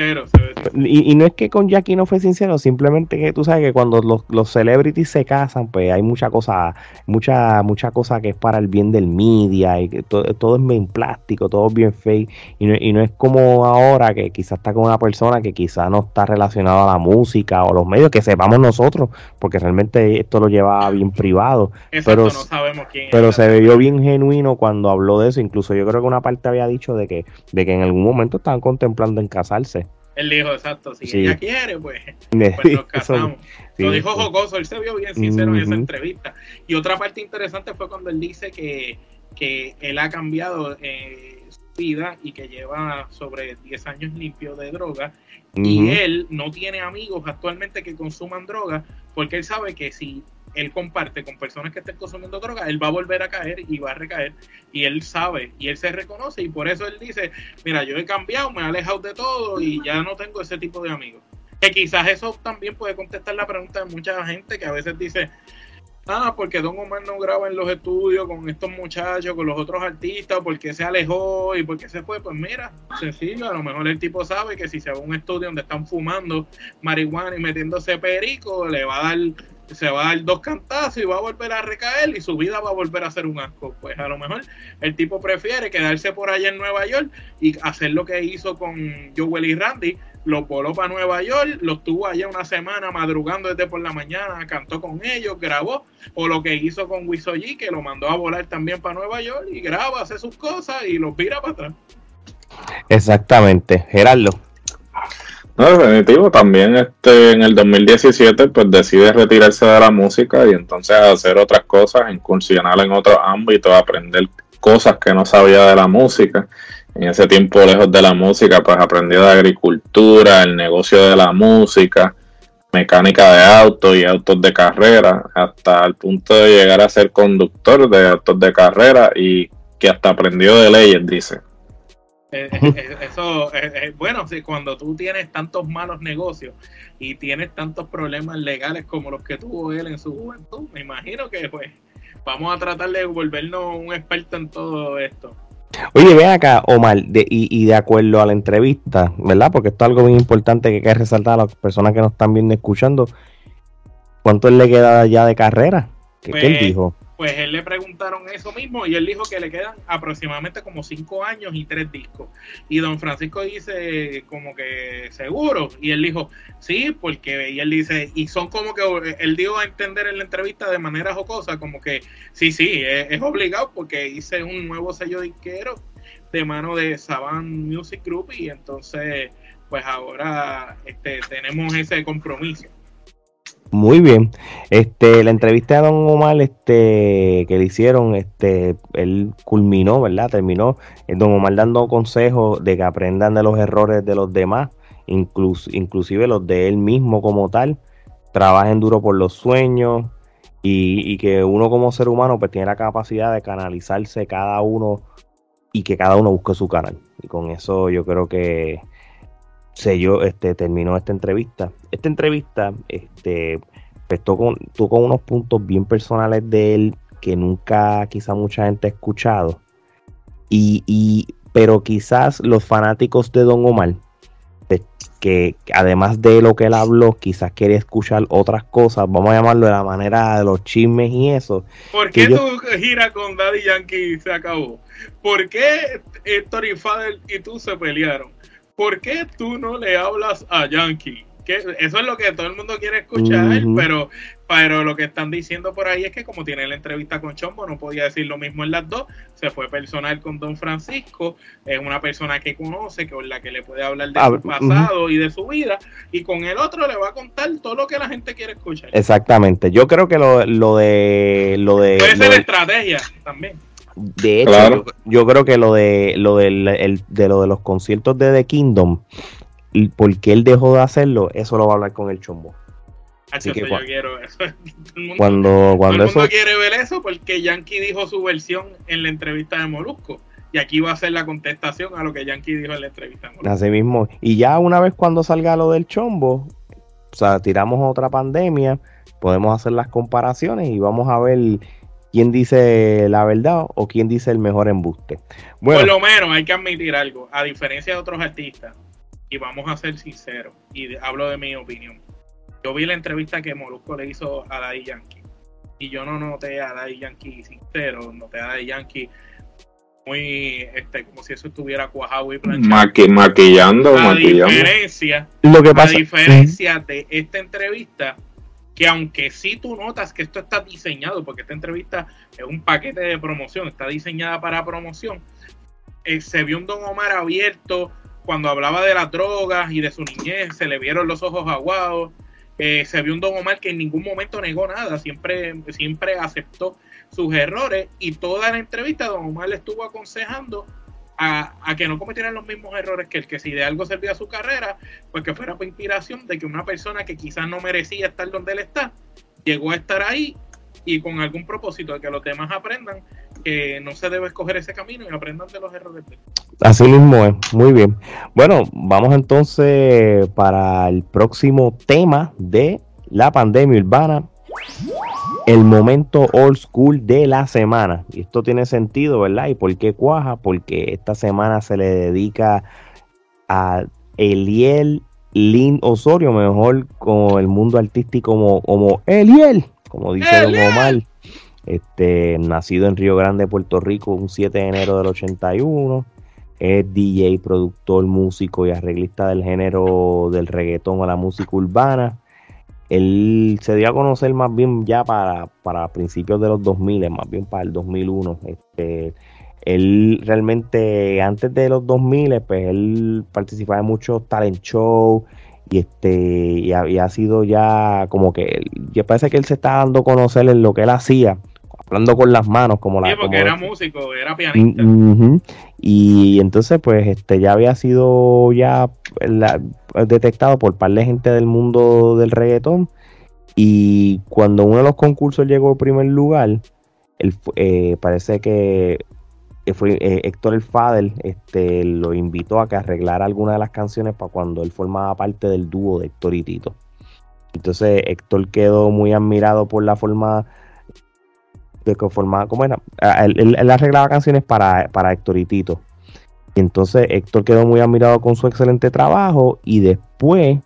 y, y, no es que con Jackie no fue sincero, simplemente que tú sabes que cuando los, los celebrities se casan, pues hay mucha cosa, mucha, mucha cosa que es para el bien del media y que todo, todo es bien plástico, todo bien fake. Y no, y no es como ahora que quizás está con una persona que quizás no está relacionada a la música o los medios, que sepamos nosotros, porque realmente esto lo lleva bien privado. pero, no sabemos quién pero se vio bien genuino cuando habló de eso. Incluso yo creo que una parte había dicho de que, de que en algún momento estaban contemplando en casarse. Él dijo, exacto, si ella quiere, pues, <laughs> pues nos casamos. lo dijo jocoso, él se vio bien sincero en esa entrevista. Y otra parte interesante fue cuando él dice que, que él ha cambiado eh, su vida y que lleva sobre 10 años limpio de droga. Y él no tiene amigos actualmente que consuman droga porque él sabe que si él comparte con personas que estén consumiendo droga, él va a volver a caer y va a recaer. Y él sabe y él se reconoce y por eso él dice, mira, yo he cambiado, me he alejado de todo y ya no tengo ese tipo de amigos. Que quizás eso también puede contestar la pregunta de mucha gente que a veces dice, ah, porque Don Omar no graba en los estudios con estos muchachos, con los otros artistas, porque se alejó y porque se fue. Pues mira, sencillo, a lo mejor el tipo sabe que si se va a un estudio donde están fumando marihuana y metiéndose perico, le va a dar se va a dar dos cantazos y va a volver a recaer y su vida va a volver a ser un asco. Pues a lo mejor el tipo prefiere quedarse por allá en Nueva York y hacer lo que hizo con Joel y Randy. Los voló para Nueva York, los tuvo allá una semana madrugando desde por la mañana, cantó con ellos, grabó. O lo que hizo con Wisoji, que lo mandó a volar también para Nueva York y graba, hace sus cosas y los vira para atrás. Exactamente. Gerardo. No, definitivo, también este en el 2017 pues decide retirarse de la música y entonces hacer otras cosas, incursionar en otros ámbitos, aprender cosas que no sabía de la música. En ese tiempo lejos de la música pues aprendió de agricultura, el negocio de la música, mecánica de autos y autos de carrera, hasta el punto de llegar a ser conductor de autos de carrera y que hasta aprendió de leyes, dice. Eh, eh, eh, eso es bueno, sí, cuando tú tienes tantos malos negocios y tienes tantos problemas legales como los que tuvo él en su juventud, me imagino que pues vamos a tratar de volvernos un experto en todo esto. Oye, ve acá, Omar, de, y, y, de acuerdo a la entrevista, ¿verdad? Porque esto es algo muy importante que hay que resaltar a las personas que nos están viendo y escuchando. ¿Cuánto le queda ya de carrera? ¿Qué, ¿qué él Pues, dijo? Pues él le preguntaron eso mismo y él dijo que le quedan aproximadamente como cinco años y tres discos. Y don Francisco dice como que seguro. Y él dijo, sí, porque y él dice, y son como que él dio a entender en la entrevista de manera jocosa, como que sí, sí, es, obligado porque hice un nuevo sello disquero de mano de Saban Music Group y entonces pues ahora este, tenemos ese compromiso. Muy bien. Este, la entrevista de Don Omar, este, que le hicieron, este, él culminó, ¿verdad? Terminó eh, Don Omar dando consejos de que aprendan de los errores de los demás, inclus, inclusive los de él mismo como tal, trabajen duro por los sueños y, y que uno como ser humano pues tiene la capacidad de canalizarse cada uno y que cada uno busque su canal. Y con eso yo creo que selló, este, terminó esta entrevista. Esta entrevista, este, pues tocó, tocó unos puntos bien personales de él que nunca quizá mucha gente ha escuchado. Y, y pero quizás los fanáticos de Don Omar, de, que además de lo que él habló, quizás quiere escuchar otras cosas, vamos a llamarlo de la manera de los chismes y eso. ¿Por qué tu gira con Daddy Yankee se acabó? ¿Por qué Tori Fader y tú se pelearon? ¿Por qué tú no le hablas a Yankee? Que eso es lo que todo el mundo quiere escuchar, uh -huh. pero, pero lo que están diciendo por ahí es que como tiene la entrevista con Chombo, no podía decir lo mismo en las dos, se fue personal con Don Francisco, es una persona que conoce, con la que le puede hablar de ah, su pasado uh -huh. y de su vida, y con el otro le va a contar todo lo que la gente quiere escuchar. Exactamente, yo creo que lo, lo de... Lo de Puede lo ser de, estrategia también. De hecho, Claro. yo, yo creo que lo de lo del el- de lo de los conciertos de The Kingdom y por qué él dejó de hacerlo, eso lo va a hablar con el chombo. Así que yo quiero eso. <laughs> Todo el mundo, Cuando todo cuando el mundo eso quiere ver eso porque Yankee dijo su versión en la entrevista de Molusco. Y aquí va a ser la contestación a lo que Yankee dijo en la entrevista de Molusco. así mismo y ya una vez cuando salga lo del chombo, o sea, tiramos otra pandemia, podemos hacer las comparaciones y vamos a ver quién dice la verdad o quién dice el mejor embuste. Bueno, Por lo menos hay que admitir algo, a diferencia de otros artistas, y vamos a ser sinceros, y hablo de mi opinión. Yo vi la entrevista que Molusco le hizo a Daddy Yankee, y yo no noté a Daddy Yankee sincero, noté a Daddy Yankee muy, este, como si eso estuviera cuajado y planchado. Maqui- maquillando, a maquillando. diferencia, lo que a pasa diferencia de esta entrevista, que aunque sí tú notas que esto está diseñado, porque esta entrevista es un paquete de promoción, está diseñada para promoción, eh, se vio un Don Omar abierto cuando hablaba de las drogas y de su niñez, se le vieron los ojos aguados, eh, se vio un Don Omar que en ningún momento negó nada, siempre, siempre aceptó sus errores y toda la entrevista Don Omar le estuvo aconsejando a, que no cometieran los mismos errores que el que si de algo servía su carrera, pues que fuera por inspiración de que una persona que quizás no merecía estar donde él está, llegó a estar ahí y con algún propósito de que los demás aprendan que no se debe escoger ese camino y aprendan de los errores de él. Así mismo es, muy bien. Bueno, vamos entonces para el próximo tema de la pandemia urbana. El momento old school de la semana. Y esto tiene sentido, ¿verdad? ¿Y por qué cuaja? Porque esta semana se le dedica a Eliel Lin Osorio, mejor con el mundo artístico como, como Eliel, como dice Don Omar. Este, nacido en Río Grande, Puerto Rico, un 7 de enero del 81. Es DJ, productor, músico y arreglista del género del reggaetón a la música urbana. Él se dio a conocer más bien ya para, para principios de los 2000, más bien para el 2001. Este, él realmente antes de los 2000 pues él participaba en muchos talent shows y este y ha, sido ya como que ya parece que él se está dando a conocer en lo que él hacía hablando con las manos como sí, la porque era músico era pianista. Y entonces pues este ya había sido ya detectado por par de gente del mundo del reggaetón. Y cuando uno de los concursos llegó en primer lugar él, eh, parece que fue eh, Héctor el Fadel este, lo invitó a que arreglara alguna de las canciones para cuando él formaba parte del dúo de Héctor y Tito. Entonces Héctor quedó muy admirado por la forma que formaba, ¿cómo era? Él, arreglaba canciones para, para Héctor y Tito. Y entonces Héctor quedó muy admirado con su excelente trabajo y después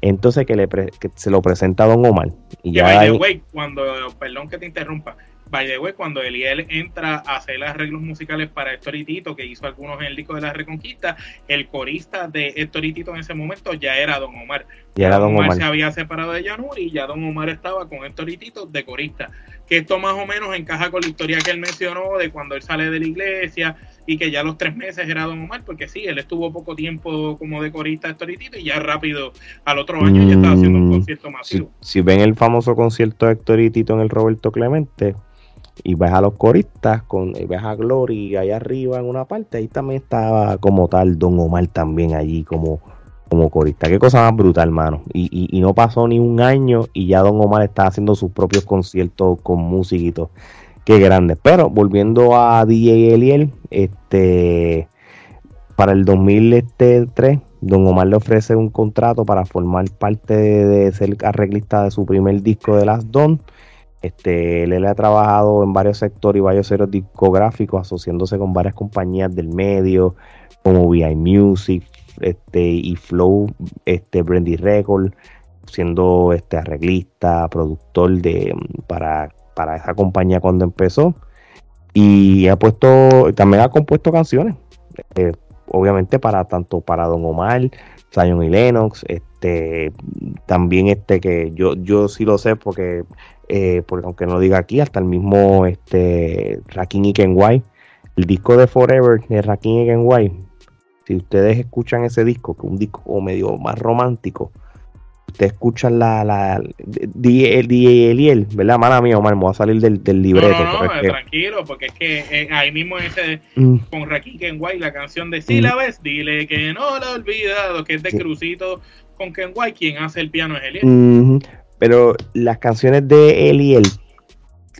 entonces que, le se lo presenta a Don Omar. Y ya cuando, perdón que te interrumpa, by the way, cuando Eliel entra a hacer arreglos musicales para Héctor y Tito, que hizo algunos en el disco de la Reconquista, el corista de Héctor y Tito en ese momento ya era Don Omar. Ya era Don Omar, se había separado de Yanur y ya Don Omar estaba con Héctor y Tito de corista. Que esto más o menos encaja con la historia que él mencionó de cuando él sale de la iglesia y que ya los tres meses era Don Omar, porque sí, él estuvo poco tiempo como de corista de Héctor y ya rápido al otro año ya estaba haciendo un mm, concierto masivo. Si, si ven el famoso concierto de Héctor y Tito en el Roberto Clemente, y ves a los coristas con y ves a Glory allá arriba en una parte ahí también estaba como tal Don Omar también allí como como corista. Qué cosa más brutal hermano. Y, y, no pasó ni un año y ya Don Omar está haciendo sus propios conciertos con musiquitos qué grande. Pero volviendo a DJ Eliel este para el 2003 Don Omar le ofrece un contrato para formar parte de, ser arreglista de su primer disco de Las Don. Este, él, ha trabajado en varios sectores y varios seres discográficos, asociándose con varias compañías del medio, como VI Music este, y Flow, este, Brandy Record, siendo este, arreglista, productor de, para, para esa compañía cuando empezó. Y ha puesto, también ha compuesto canciones, eh, obviamente para tanto para Don Omar, Zion y Lennox, este, también este que yo, yo sí lo sé porque eh, porque aunque no diga aquí, hasta el mismo este, Rakim y Kenway, el disco de Forever de Rakim y Kenway, si ustedes escuchan ese disco, que es un disco medio más romántico, ustedes escuchan la, la DJ Eliel, ¿verdad? Mala mía, Omar, me voy a salir del, del libreto. No, no, tranquilo, porque es que eh, ahí mismo ese mm. con Rakim Kenway, la canción de Si la mm. ves, dile que no la he olvidado, que es de Crucito con Kenway, quien hace el piano es Eliel. Pero las canciones de él y el,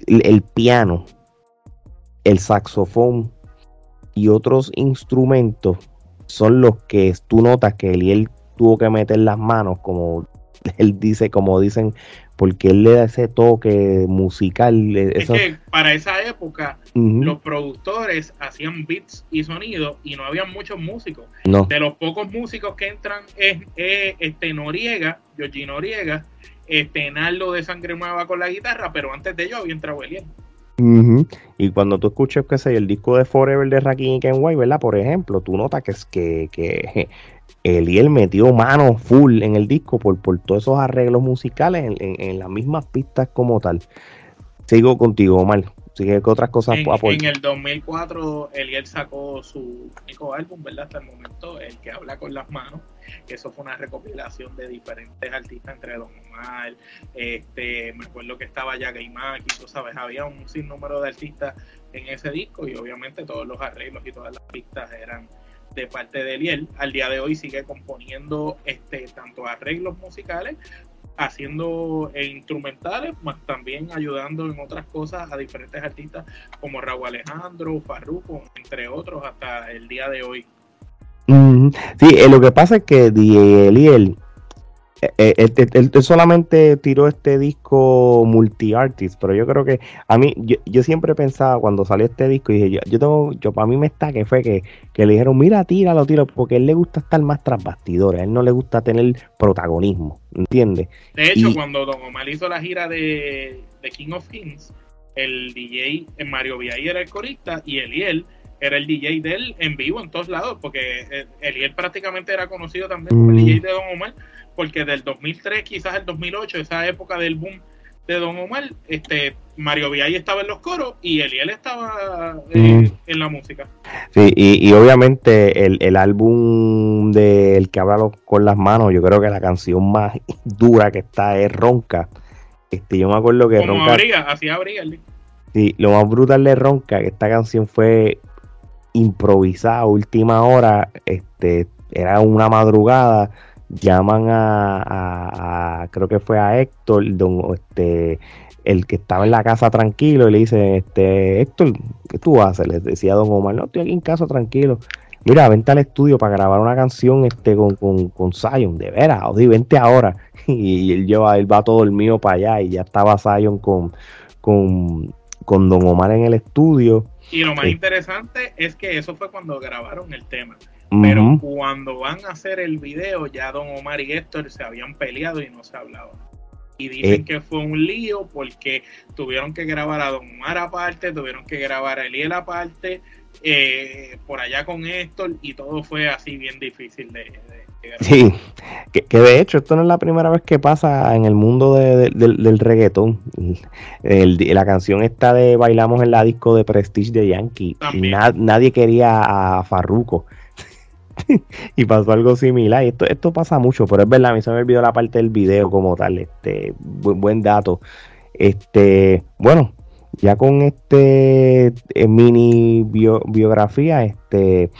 el piano, el saxofón y otros instrumentos son los que tú notas que él tuvo que meter las manos, como <laughs> él dice, como dicen, porque él le da ese toque musical. Es que para esa época los productores hacían beats y sonidos y no había muchos músicos. De los pocos músicos que entran es, este Noriega, Georgie Noriega, este Naldo de Sangre Nueva con la guitarra, pero antes de ello había entrado Eliel. Y cuando tú sé, el disco de Forever de Rakim y Kenway, ¿verdad? Por ejemplo, tú notas que, es que, que Eliel metió mano full en el disco por, por todos esos arreglos musicales en, en las mismas pistas como tal. Sigo contigo, Omar que otras cosas en, en el 2004 Eliel sacó su único álbum, ¿verdad? Hasta el momento, el que habla con las manos. Eso fue una recopilación de diferentes artistas entre Don Omar, este, me acuerdo que estaba ya Gaimaki, tú sabes, había un sinnúmero de artistas en ese disco y obviamente todos los arreglos y todas las pistas eran de parte de Eliel. Al día de hoy sigue componiendo este tanto arreglos musicales haciendo eh, instrumentales, más también ayudando en otras cosas a diferentes artistas como Raúl Alejandro, Farruko, entre otros, hasta el día de hoy. Sí, eh, lo que pasa es que DJ Eliel eh, él, solamente tiró este disco multi-artist, pero yo creo que a mí, yo, siempre pensaba cuando salió este disco, y dije, yo, yo tengo, yo para mí me está que fue que, que le dijeron, mira, tíralo, tíralo, porque a él le gusta estar más tras bastidores, a él no le gusta tener protagonismo, ¿entiendes? De hecho, cuando Don Omar hizo la gira de, de King of Kings, el DJ Mario Viay era el corista y Eliel era el DJ de él en vivo en todos lados, porque eh, Eliel prácticamente era conocido también como el mm. DJ de Don Omar, porque del 2003 quizás el 2008, esa época del boom de Don Omar, este Mario Viay estaba en los coros y Eliel estaba eh, mm. en la música. Sí, y, obviamente el, el álbum del que habla con las manos, yo creo que la canción más <laughs> dura que está es Ronca. Este, yo me acuerdo que Como Ronca. así abría el Sí, lo más brutal de Ronca, que esta canción fue improvisada, última hora, este, era una madrugada, llaman a, creo que fue a Héctor, este, el que estaba en la casa tranquilo, y le dice, este, Héctor, ¿qué tú haces? Le decía Don Omar, no, estoy aquí en casa tranquilo. Mira, vente al estudio para grabar una canción este, con, con, con Zion, de veras, o vente ahora. <laughs> Y él lleva, él va todo mío para allá y ya estaba Zion con, con, con Don Omar en el estudio. Y lo más interesante es que eso fue cuando grabaron el tema. Pero cuando van a hacer el video, ya Don Omar y Héctor se habían peleado y no se hablaban. Y dicen eh. que fue un lío porque tuvieron que grabar a Don Omar aparte, tuvieron que grabar a Eliel aparte, eh, por allá con Héctor, y todo fue así bien difícil de, Sí, que, de hecho esto no es la primera vez que pasa en el mundo del reggaetón. la canción esta de Bailamos en la disco de Prestige de Yankee. nadie quería a Farruko. <laughs> y pasó algo similar. Y esto, esto pasa mucho, pero es verdad, a mí se me olvidó la parte del video como tal. Este, buen, dato. Este, bueno, ya con este eh, mini biografía, este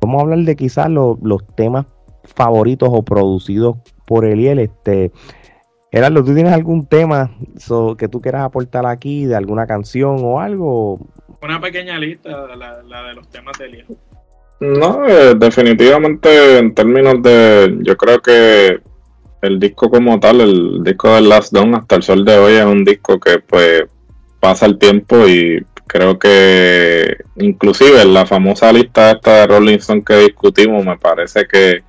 vamos a hablar de quizás los temas favoritos o producidos por Eliel. Este, Gerardo, ¿tú tienes algún tema que tú quieras aportar aquí, de alguna canción o algo? Una pequeña lista, la, la de los temas de Eliel. No, eh, definitivamente en términos de, yo creo que el disco como tal, el disco de Last Dawn hasta el sol de hoy es un disco que pues pasa el tiempo y creo que inclusive en la famosa lista esta de Rolling Stone que discutimos me parece que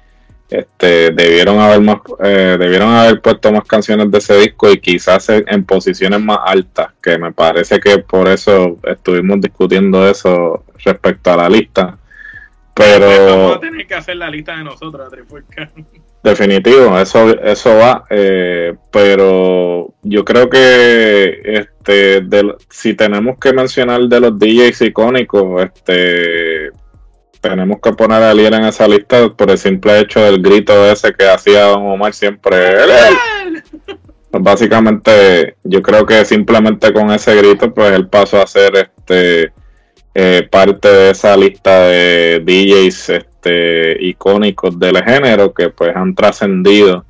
este debieron haber más eh, debieron haber puesto más canciones de ese disco y quizás en, posiciones más altas que me parece que por eso estuvimos discutiendo eso respecto a la lista. Pero vamos a tener que hacer la lista de nosotros Definitivo, eso, eso va, eh, pero yo creo que este, si tenemos que mencionar de los DJs icónicos, este, tenemos que poner a Liera en esa lista por el simple hecho del grito ese que hacía Don Omar siempre. Pues básicamente, yo creo que simplemente con ese grito, pues él pasó a ser este eh, parte de esa lista de DJs este, icónicos del género que pues han trascendido.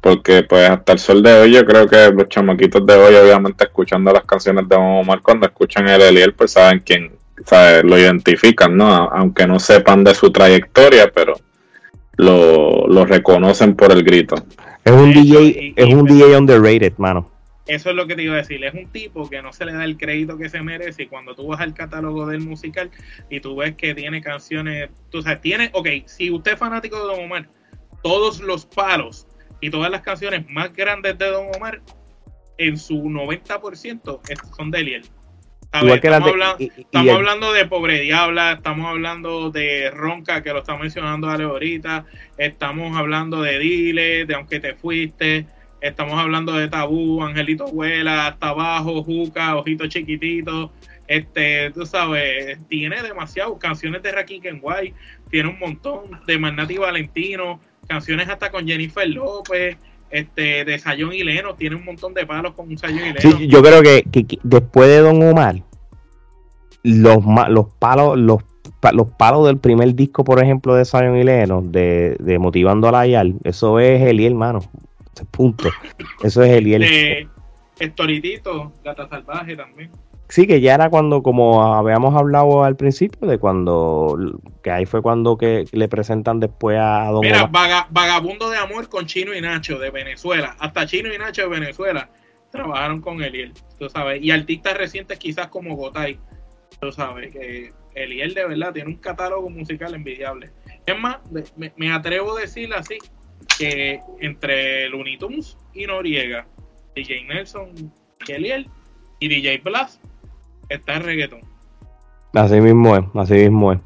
Porque pues hasta el sol de hoy yo creo que los chamaquitos de hoy obviamente escuchando las canciones de Omar cuando escuchan el Eliel pues saben quién lo identifican no aunque no sepan de su trayectoria pero lo, lo reconocen por el grito. Es un DJ es un DJ underrated mano eso es lo que te iba a decir. Es un tipo que no se le da el crédito que se merece. Y cuando tú vas al catálogo del musical y tú ves que tiene canciones, tú sabes, tiene, ok, si usted es fanático de Don Omar, todos los palos y todas las canciones más grandes de Don Omar, en su 90% son de Eliel. estamos, hablando, de Pobre Diabla, estamos hablando de Ronca, que lo está mencionando Ale ahorita, estamos hablando de Dile, de Aunque te fuiste, Estamos hablando de Tabú, Angelito Vuela, hasta abajo, Juca, Ojito Chiquitito. Este, tú sabes, tiene demasiado canciones de Raquel Kenway, tiene un montón de Magnati Valentino, canciones hasta con Jennifer López, este, de Sayón y Leno, tiene un montón de palos con Sayón y Leno. Sí, yo creo que, después de Don Omar, los, los palos, los, los palos del primer disco, por ejemplo, de Sayón y Leno, de, de Motivando a la Yal, eso es el hermano. Punto. Eso es el y el. Estoritito, Gata Salvaje también. sí, que ya era cuando, como habíamos hablado al principio, de cuando, que ahí fue cuando que le presentan después a Don Mira, Vagabundo de Amor con Chino y Nacho de Venezuela. Hasta Chino y Nacho de Venezuela trabajaron con Eliel, tú sabes. Y artistas recientes quizás como Gotay, tú sabes, que Eliel de verdad tiene un catálogo musical envidiable. Es más, me, atrevo a decir así, que entre Looney Tunes y Noriega, DJ Nelson y Eliel y DJ Blast está el reggaetón. Así mismo es, así mismo es.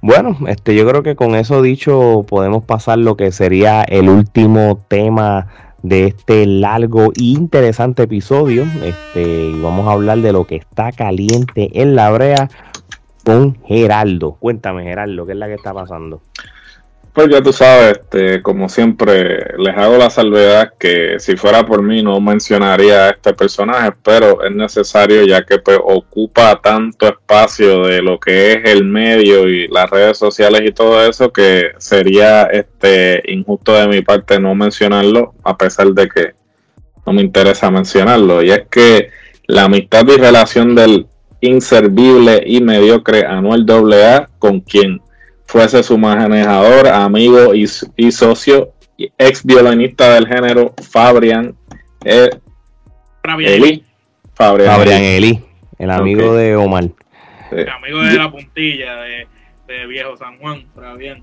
Bueno, este, yo creo que con eso dicho podemos pasar lo que sería el último tema de este largo e interesante episodio. Este, y vamos a hablar de lo que está caliente en la brea con Geraldo. Cuéntame, Geraldo, ¿qué es la que está pasando? Pues ya tú sabes, este, como siempre, les hago la salvedad que si fuera por mí no mencionaría a este personaje, pero es necesario ya que pues, ocupa tanto espacio de lo que es el medio y las redes sociales y todo eso que sería este injusto de mi parte no mencionarlo, a pesar de que no me interesa mencionarlo. Y es que la amistad y relación del inservible y mediocre Anuel AA con quien fuese su manejador, amigo y, socio, ex violinista del género Fabrian, eh, Eli. Fabrian, Eli, el amigo de Omar. El amigo de la puntilla de, Viejo San Juan, Fabián.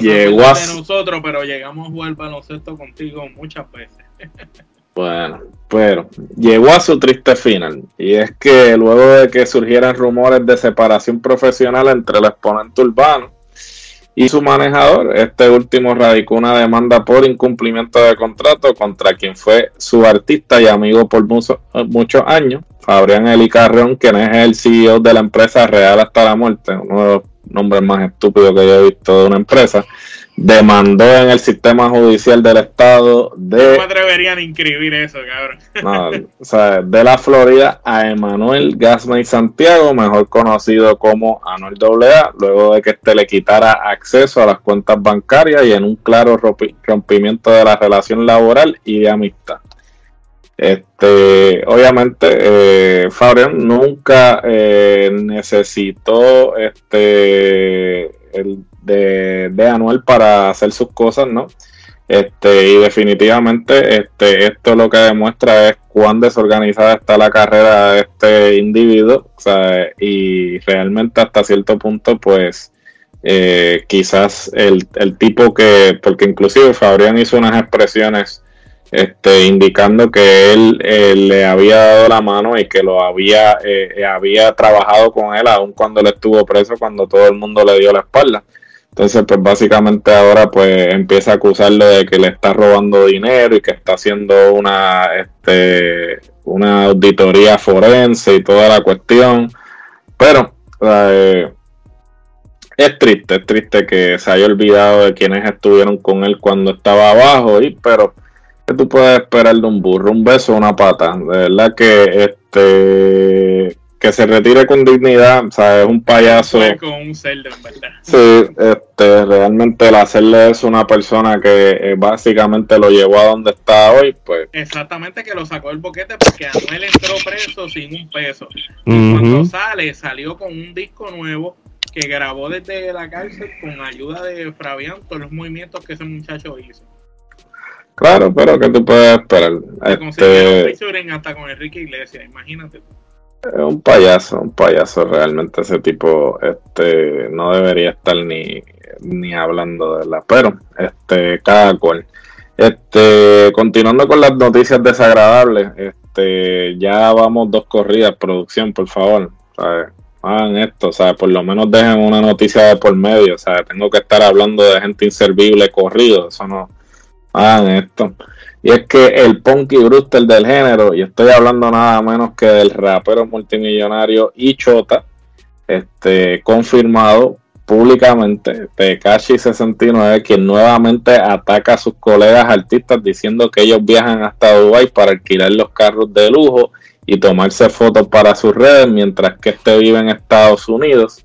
Llegó a... de nosotros, pero llegamos a jugar baloncesto contigo muchas veces. <laughs> Bueno, pero llegó a su triste final. Y es que luego de que surgieran rumores de separación profesional entre el exponente urbano y su manejador. Este último radicó una demanda por incumplimiento de contrato contra quien fue su artista y amigo por muchos años, Fabrián Eli Carrión, quien es el CEO de la empresa Real hasta la muerte, uno de los nombres más estúpidos que yo he visto de una empresa demandó en el sistema judicial del estado de... No me atreverían a inscribir eso, cabrón. <laughs> o sea, de la Florida a Emanuel Gasma y Santiago, mejor conocido como Anuel AA, luego de que éste le quitara acceso a las cuentas bancarias y en un claro rompimiento de la relación laboral y de amistad. Este, obviamente, eh, Fabián nunca eh, necesitó este el de, Anuel para hacer sus cosas, ¿no? Este, y definitivamente este, esto lo que demuestra es cuán desorganizada está la carrera de este individuo, y realmente hasta cierto punto, pues, eh, quizás el, tipo que, porque inclusive Fabrián hizo unas expresiones este, indicando que él, le había dado la mano y que lo había, eh, había trabajado con él aun cuando él estuvo preso, cuando todo el mundo le dio la espalda. Entonces, pues básicamente ahora pues empieza a acusarlo de que le está robando dinero y que está haciendo una, este, una auditoría forense y toda la cuestión. Pero eh, es triste, es triste que se haya olvidado de quienes estuvieron con él cuando estaba abajo. Y, pero, ¿qué tú puedes esperar de un burro? Un beso, una pata. De verdad que este que se retire con dignidad, o sea, es un payaso. Con un cerdo, en verdad. Sí, este, realmente el hacerle eso a una persona que eh, básicamente lo llevó a donde está hoy, pues. Exactamente, que lo sacó el boquete porque Anuel entró preso sin un peso. Y cuando sale, salió con un disco nuevo que grabó desde la cárcel con ayuda de Fabián todos los movimientos que ese muchacho hizo. Claro, pero que tú puedes esperar. Este... hasta con Enrique Iglesias, imagínate. Un payaso, un payaso realmente ese tipo, este, no debería estar ni, ni hablando de la, pero, este, cada cual. Este, continuando con las noticias desagradables, este, ya vamos dos corridas, producción, por favor, hagan esto, o por lo menos dejen una noticia de por medio, sea, tengo que estar hablando de gente inservible corrido, eso no, hagan esto. Y es que el Punky Brewster del género, y estoy hablando nada menos que del rapero multimillonario Ichota, este, confirmado públicamente, Tekashi69, quien nuevamente ataca a sus colegas artistas diciendo que ellos viajan hasta Dubai para alquilar los carros de lujo y tomarse fotos para sus redes, mientras que este vive en Estados Unidos.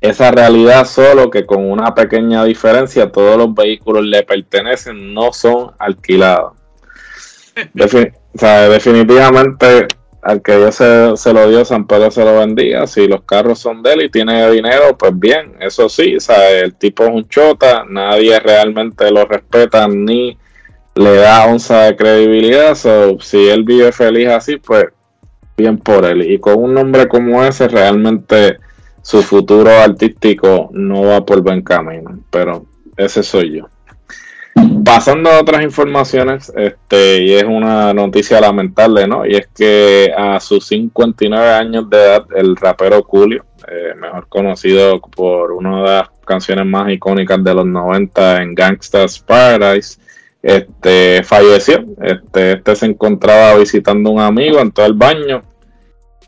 Esa realidad solo que con una pequeña diferencia, todos los vehículos le pertenecen, no son alquilados definitivamente al que Dios se, lo dio, San Pedro se lo bendiga. Si los carros son de él y tiene dinero, pues bien, eso sí, el tipo es un chota, nadie realmente lo respeta ni le da onza de credibilidad. si él vive feliz así, pues bien por él. Y con un nombre como ese, realmente su futuro artístico no va por buen camino. Pero ese soy yo. Pasando a otras informaciones, este, y es una noticia lamentable, ¿no? Y es que a sus 59 años de edad, el rapero Julio, eh, mejor conocido por una de las canciones más icónicas de los 90 en Gangsta's Paradise, este, falleció. Este, este se encontraba visitando a un amigo, en todo el baño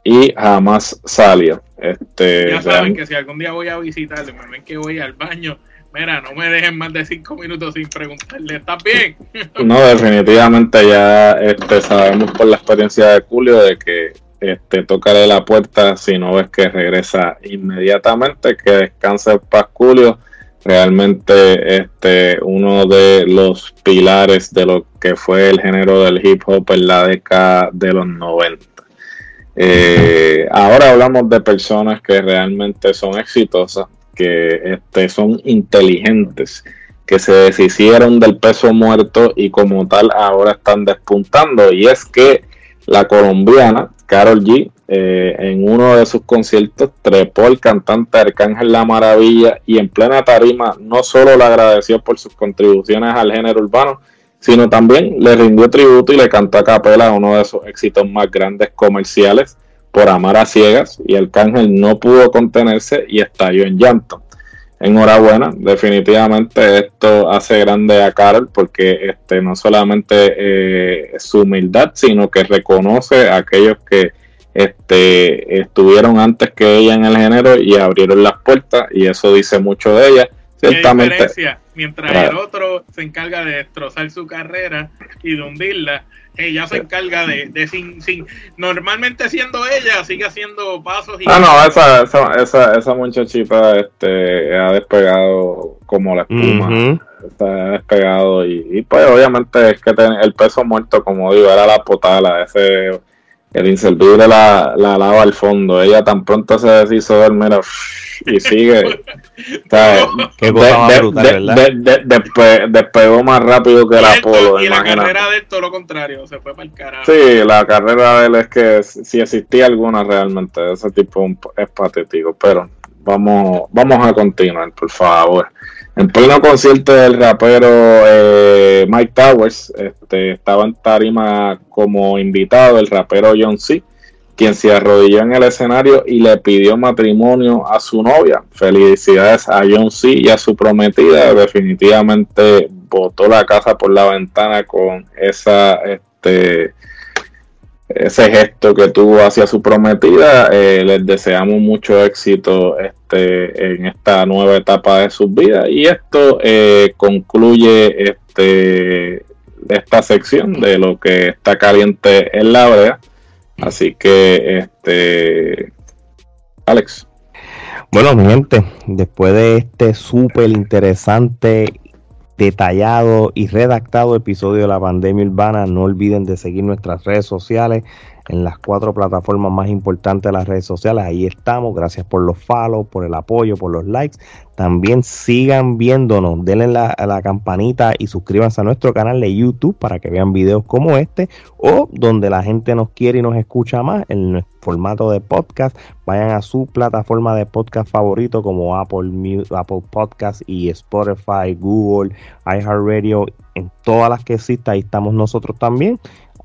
y jamás salió. Este, ya saben que si algún día voy a visitarle, me ven que voy al baño Mira, no me dejen más de cinco minutos sin preguntarle, ¿estás bien? <laughs> no, definitivamente ya este, sabemos por la experiencia de Julio de que este, la puerta si no ves que regresa inmediatamente, que descanse el paz Julio, realmente este, uno de los pilares de lo que fue el género del hip hop en la década de los 90. Eh, ahora hablamos de personas que realmente son exitosas, que este, son inteligentes, que se deshicieron del peso muerto y como tal ahora están despuntando. Y es que la colombiana Carol G eh, en uno de sus conciertos trepó el cantante Arcángel La Maravilla y en plena tarima no solo le agradeció por sus contribuciones al género urbano, sino también le rindió tributo y le cantó a capela uno de sus éxitos más grandes comerciales por amar a ciegas y el cángel no pudo contenerse y estalló en llanto. Enhorabuena, definitivamente esto hace grande a Carol porque este, no solamente eh, su humildad, sino que reconoce a aquellos que este, estuvieron antes que ella en el género y abrieron las puertas y eso dice mucho de ella. Ciertamente, mientras el otro se encarga de destrozar su carrera y de hundirla, ella se encarga de, sin, sin, normalmente siendo ella, sigue haciendo pasos y... Ah, no, esa, esa, esa, esa muchachita este, ha despegado como la espuma, está despegado y, y, pues obviamente es que el peso muerto, como digo, era la potala, ese el inservible la, la lava al fondo. Ella tan pronto se deshizo del mira y sigue. Qué despegó más rápido que el Apolo. Y la carrera de él todo lo contrario, se fue para el carajo. Sí, la carrera de él es que si existía alguna realmente, ese tipo es patético. Pero vamos, vamos a continuar, por favor. En pleno concierto del rapero eh, Mike Towers, este, estaba en tarima como invitado el rapero John C., quien se arrodilló en el escenario y le pidió matrimonio a su novia. Felicidades a John C. y a su prometida. Definitivamente botó la casa por la ventana con esa este, ese gesto que tuvo hacia su prometida. Eh, les deseamos mucho éxito este, en esta nueva etapa de sus vidas. Y esto eh, concluye este, esta sección de lo que está caliente en la brea. Así que, este, Alex. Bueno, mi gente, después de este súper interesante detallado y redactado episodio de la pandemia urbana. No olviden de seguir nuestras redes sociales en las cuatro plataformas más importantes de las redes sociales. Ahí estamos. Gracias por los follow, por el apoyo, por los likes. También sigan viéndonos, denle la, la campanita y suscríbanse a nuestro canal de YouTube para que vean videos como este o donde la gente nos quiere y nos escucha más en formato de podcast. Vayan a su plataforma de podcast favorito como Apple, Apple Podcast y Spotify, Google, iHeartRadio, en todas las que exista, ahí estamos nosotros también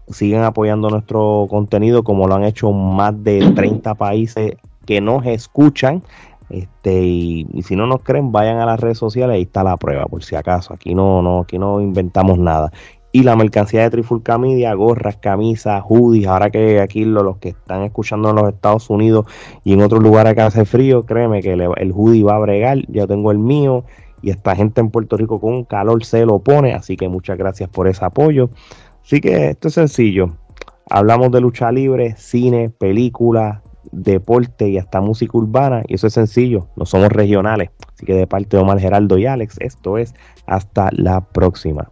sigan apoyando nuestro contenido como lo han hecho más de 30 países que nos escuchan. Este, y, si no nos creen, vayan a las redes sociales, ahí está la prueba, por si acaso. Aquí no, no, aquí no inventamos nada. Y la mercancía de Trifulca Media, gorras, camisas, hoodies, ahora que aquí los que están escuchando en los Estados Unidos y en otros lugares que hace frío, créeme que el hoodie va a bregar, ya tengo el mío y esta gente en Puerto Rico con calor se lo pone, así que muchas gracias por ese apoyo. Así que esto es sencillo. Hablamos de lucha libre, cine, película, deporte y hasta música urbana. Y eso es sencillo. No somos regionales. Así que de parte de Omar Geraldo y Alex, esto es hasta la próxima.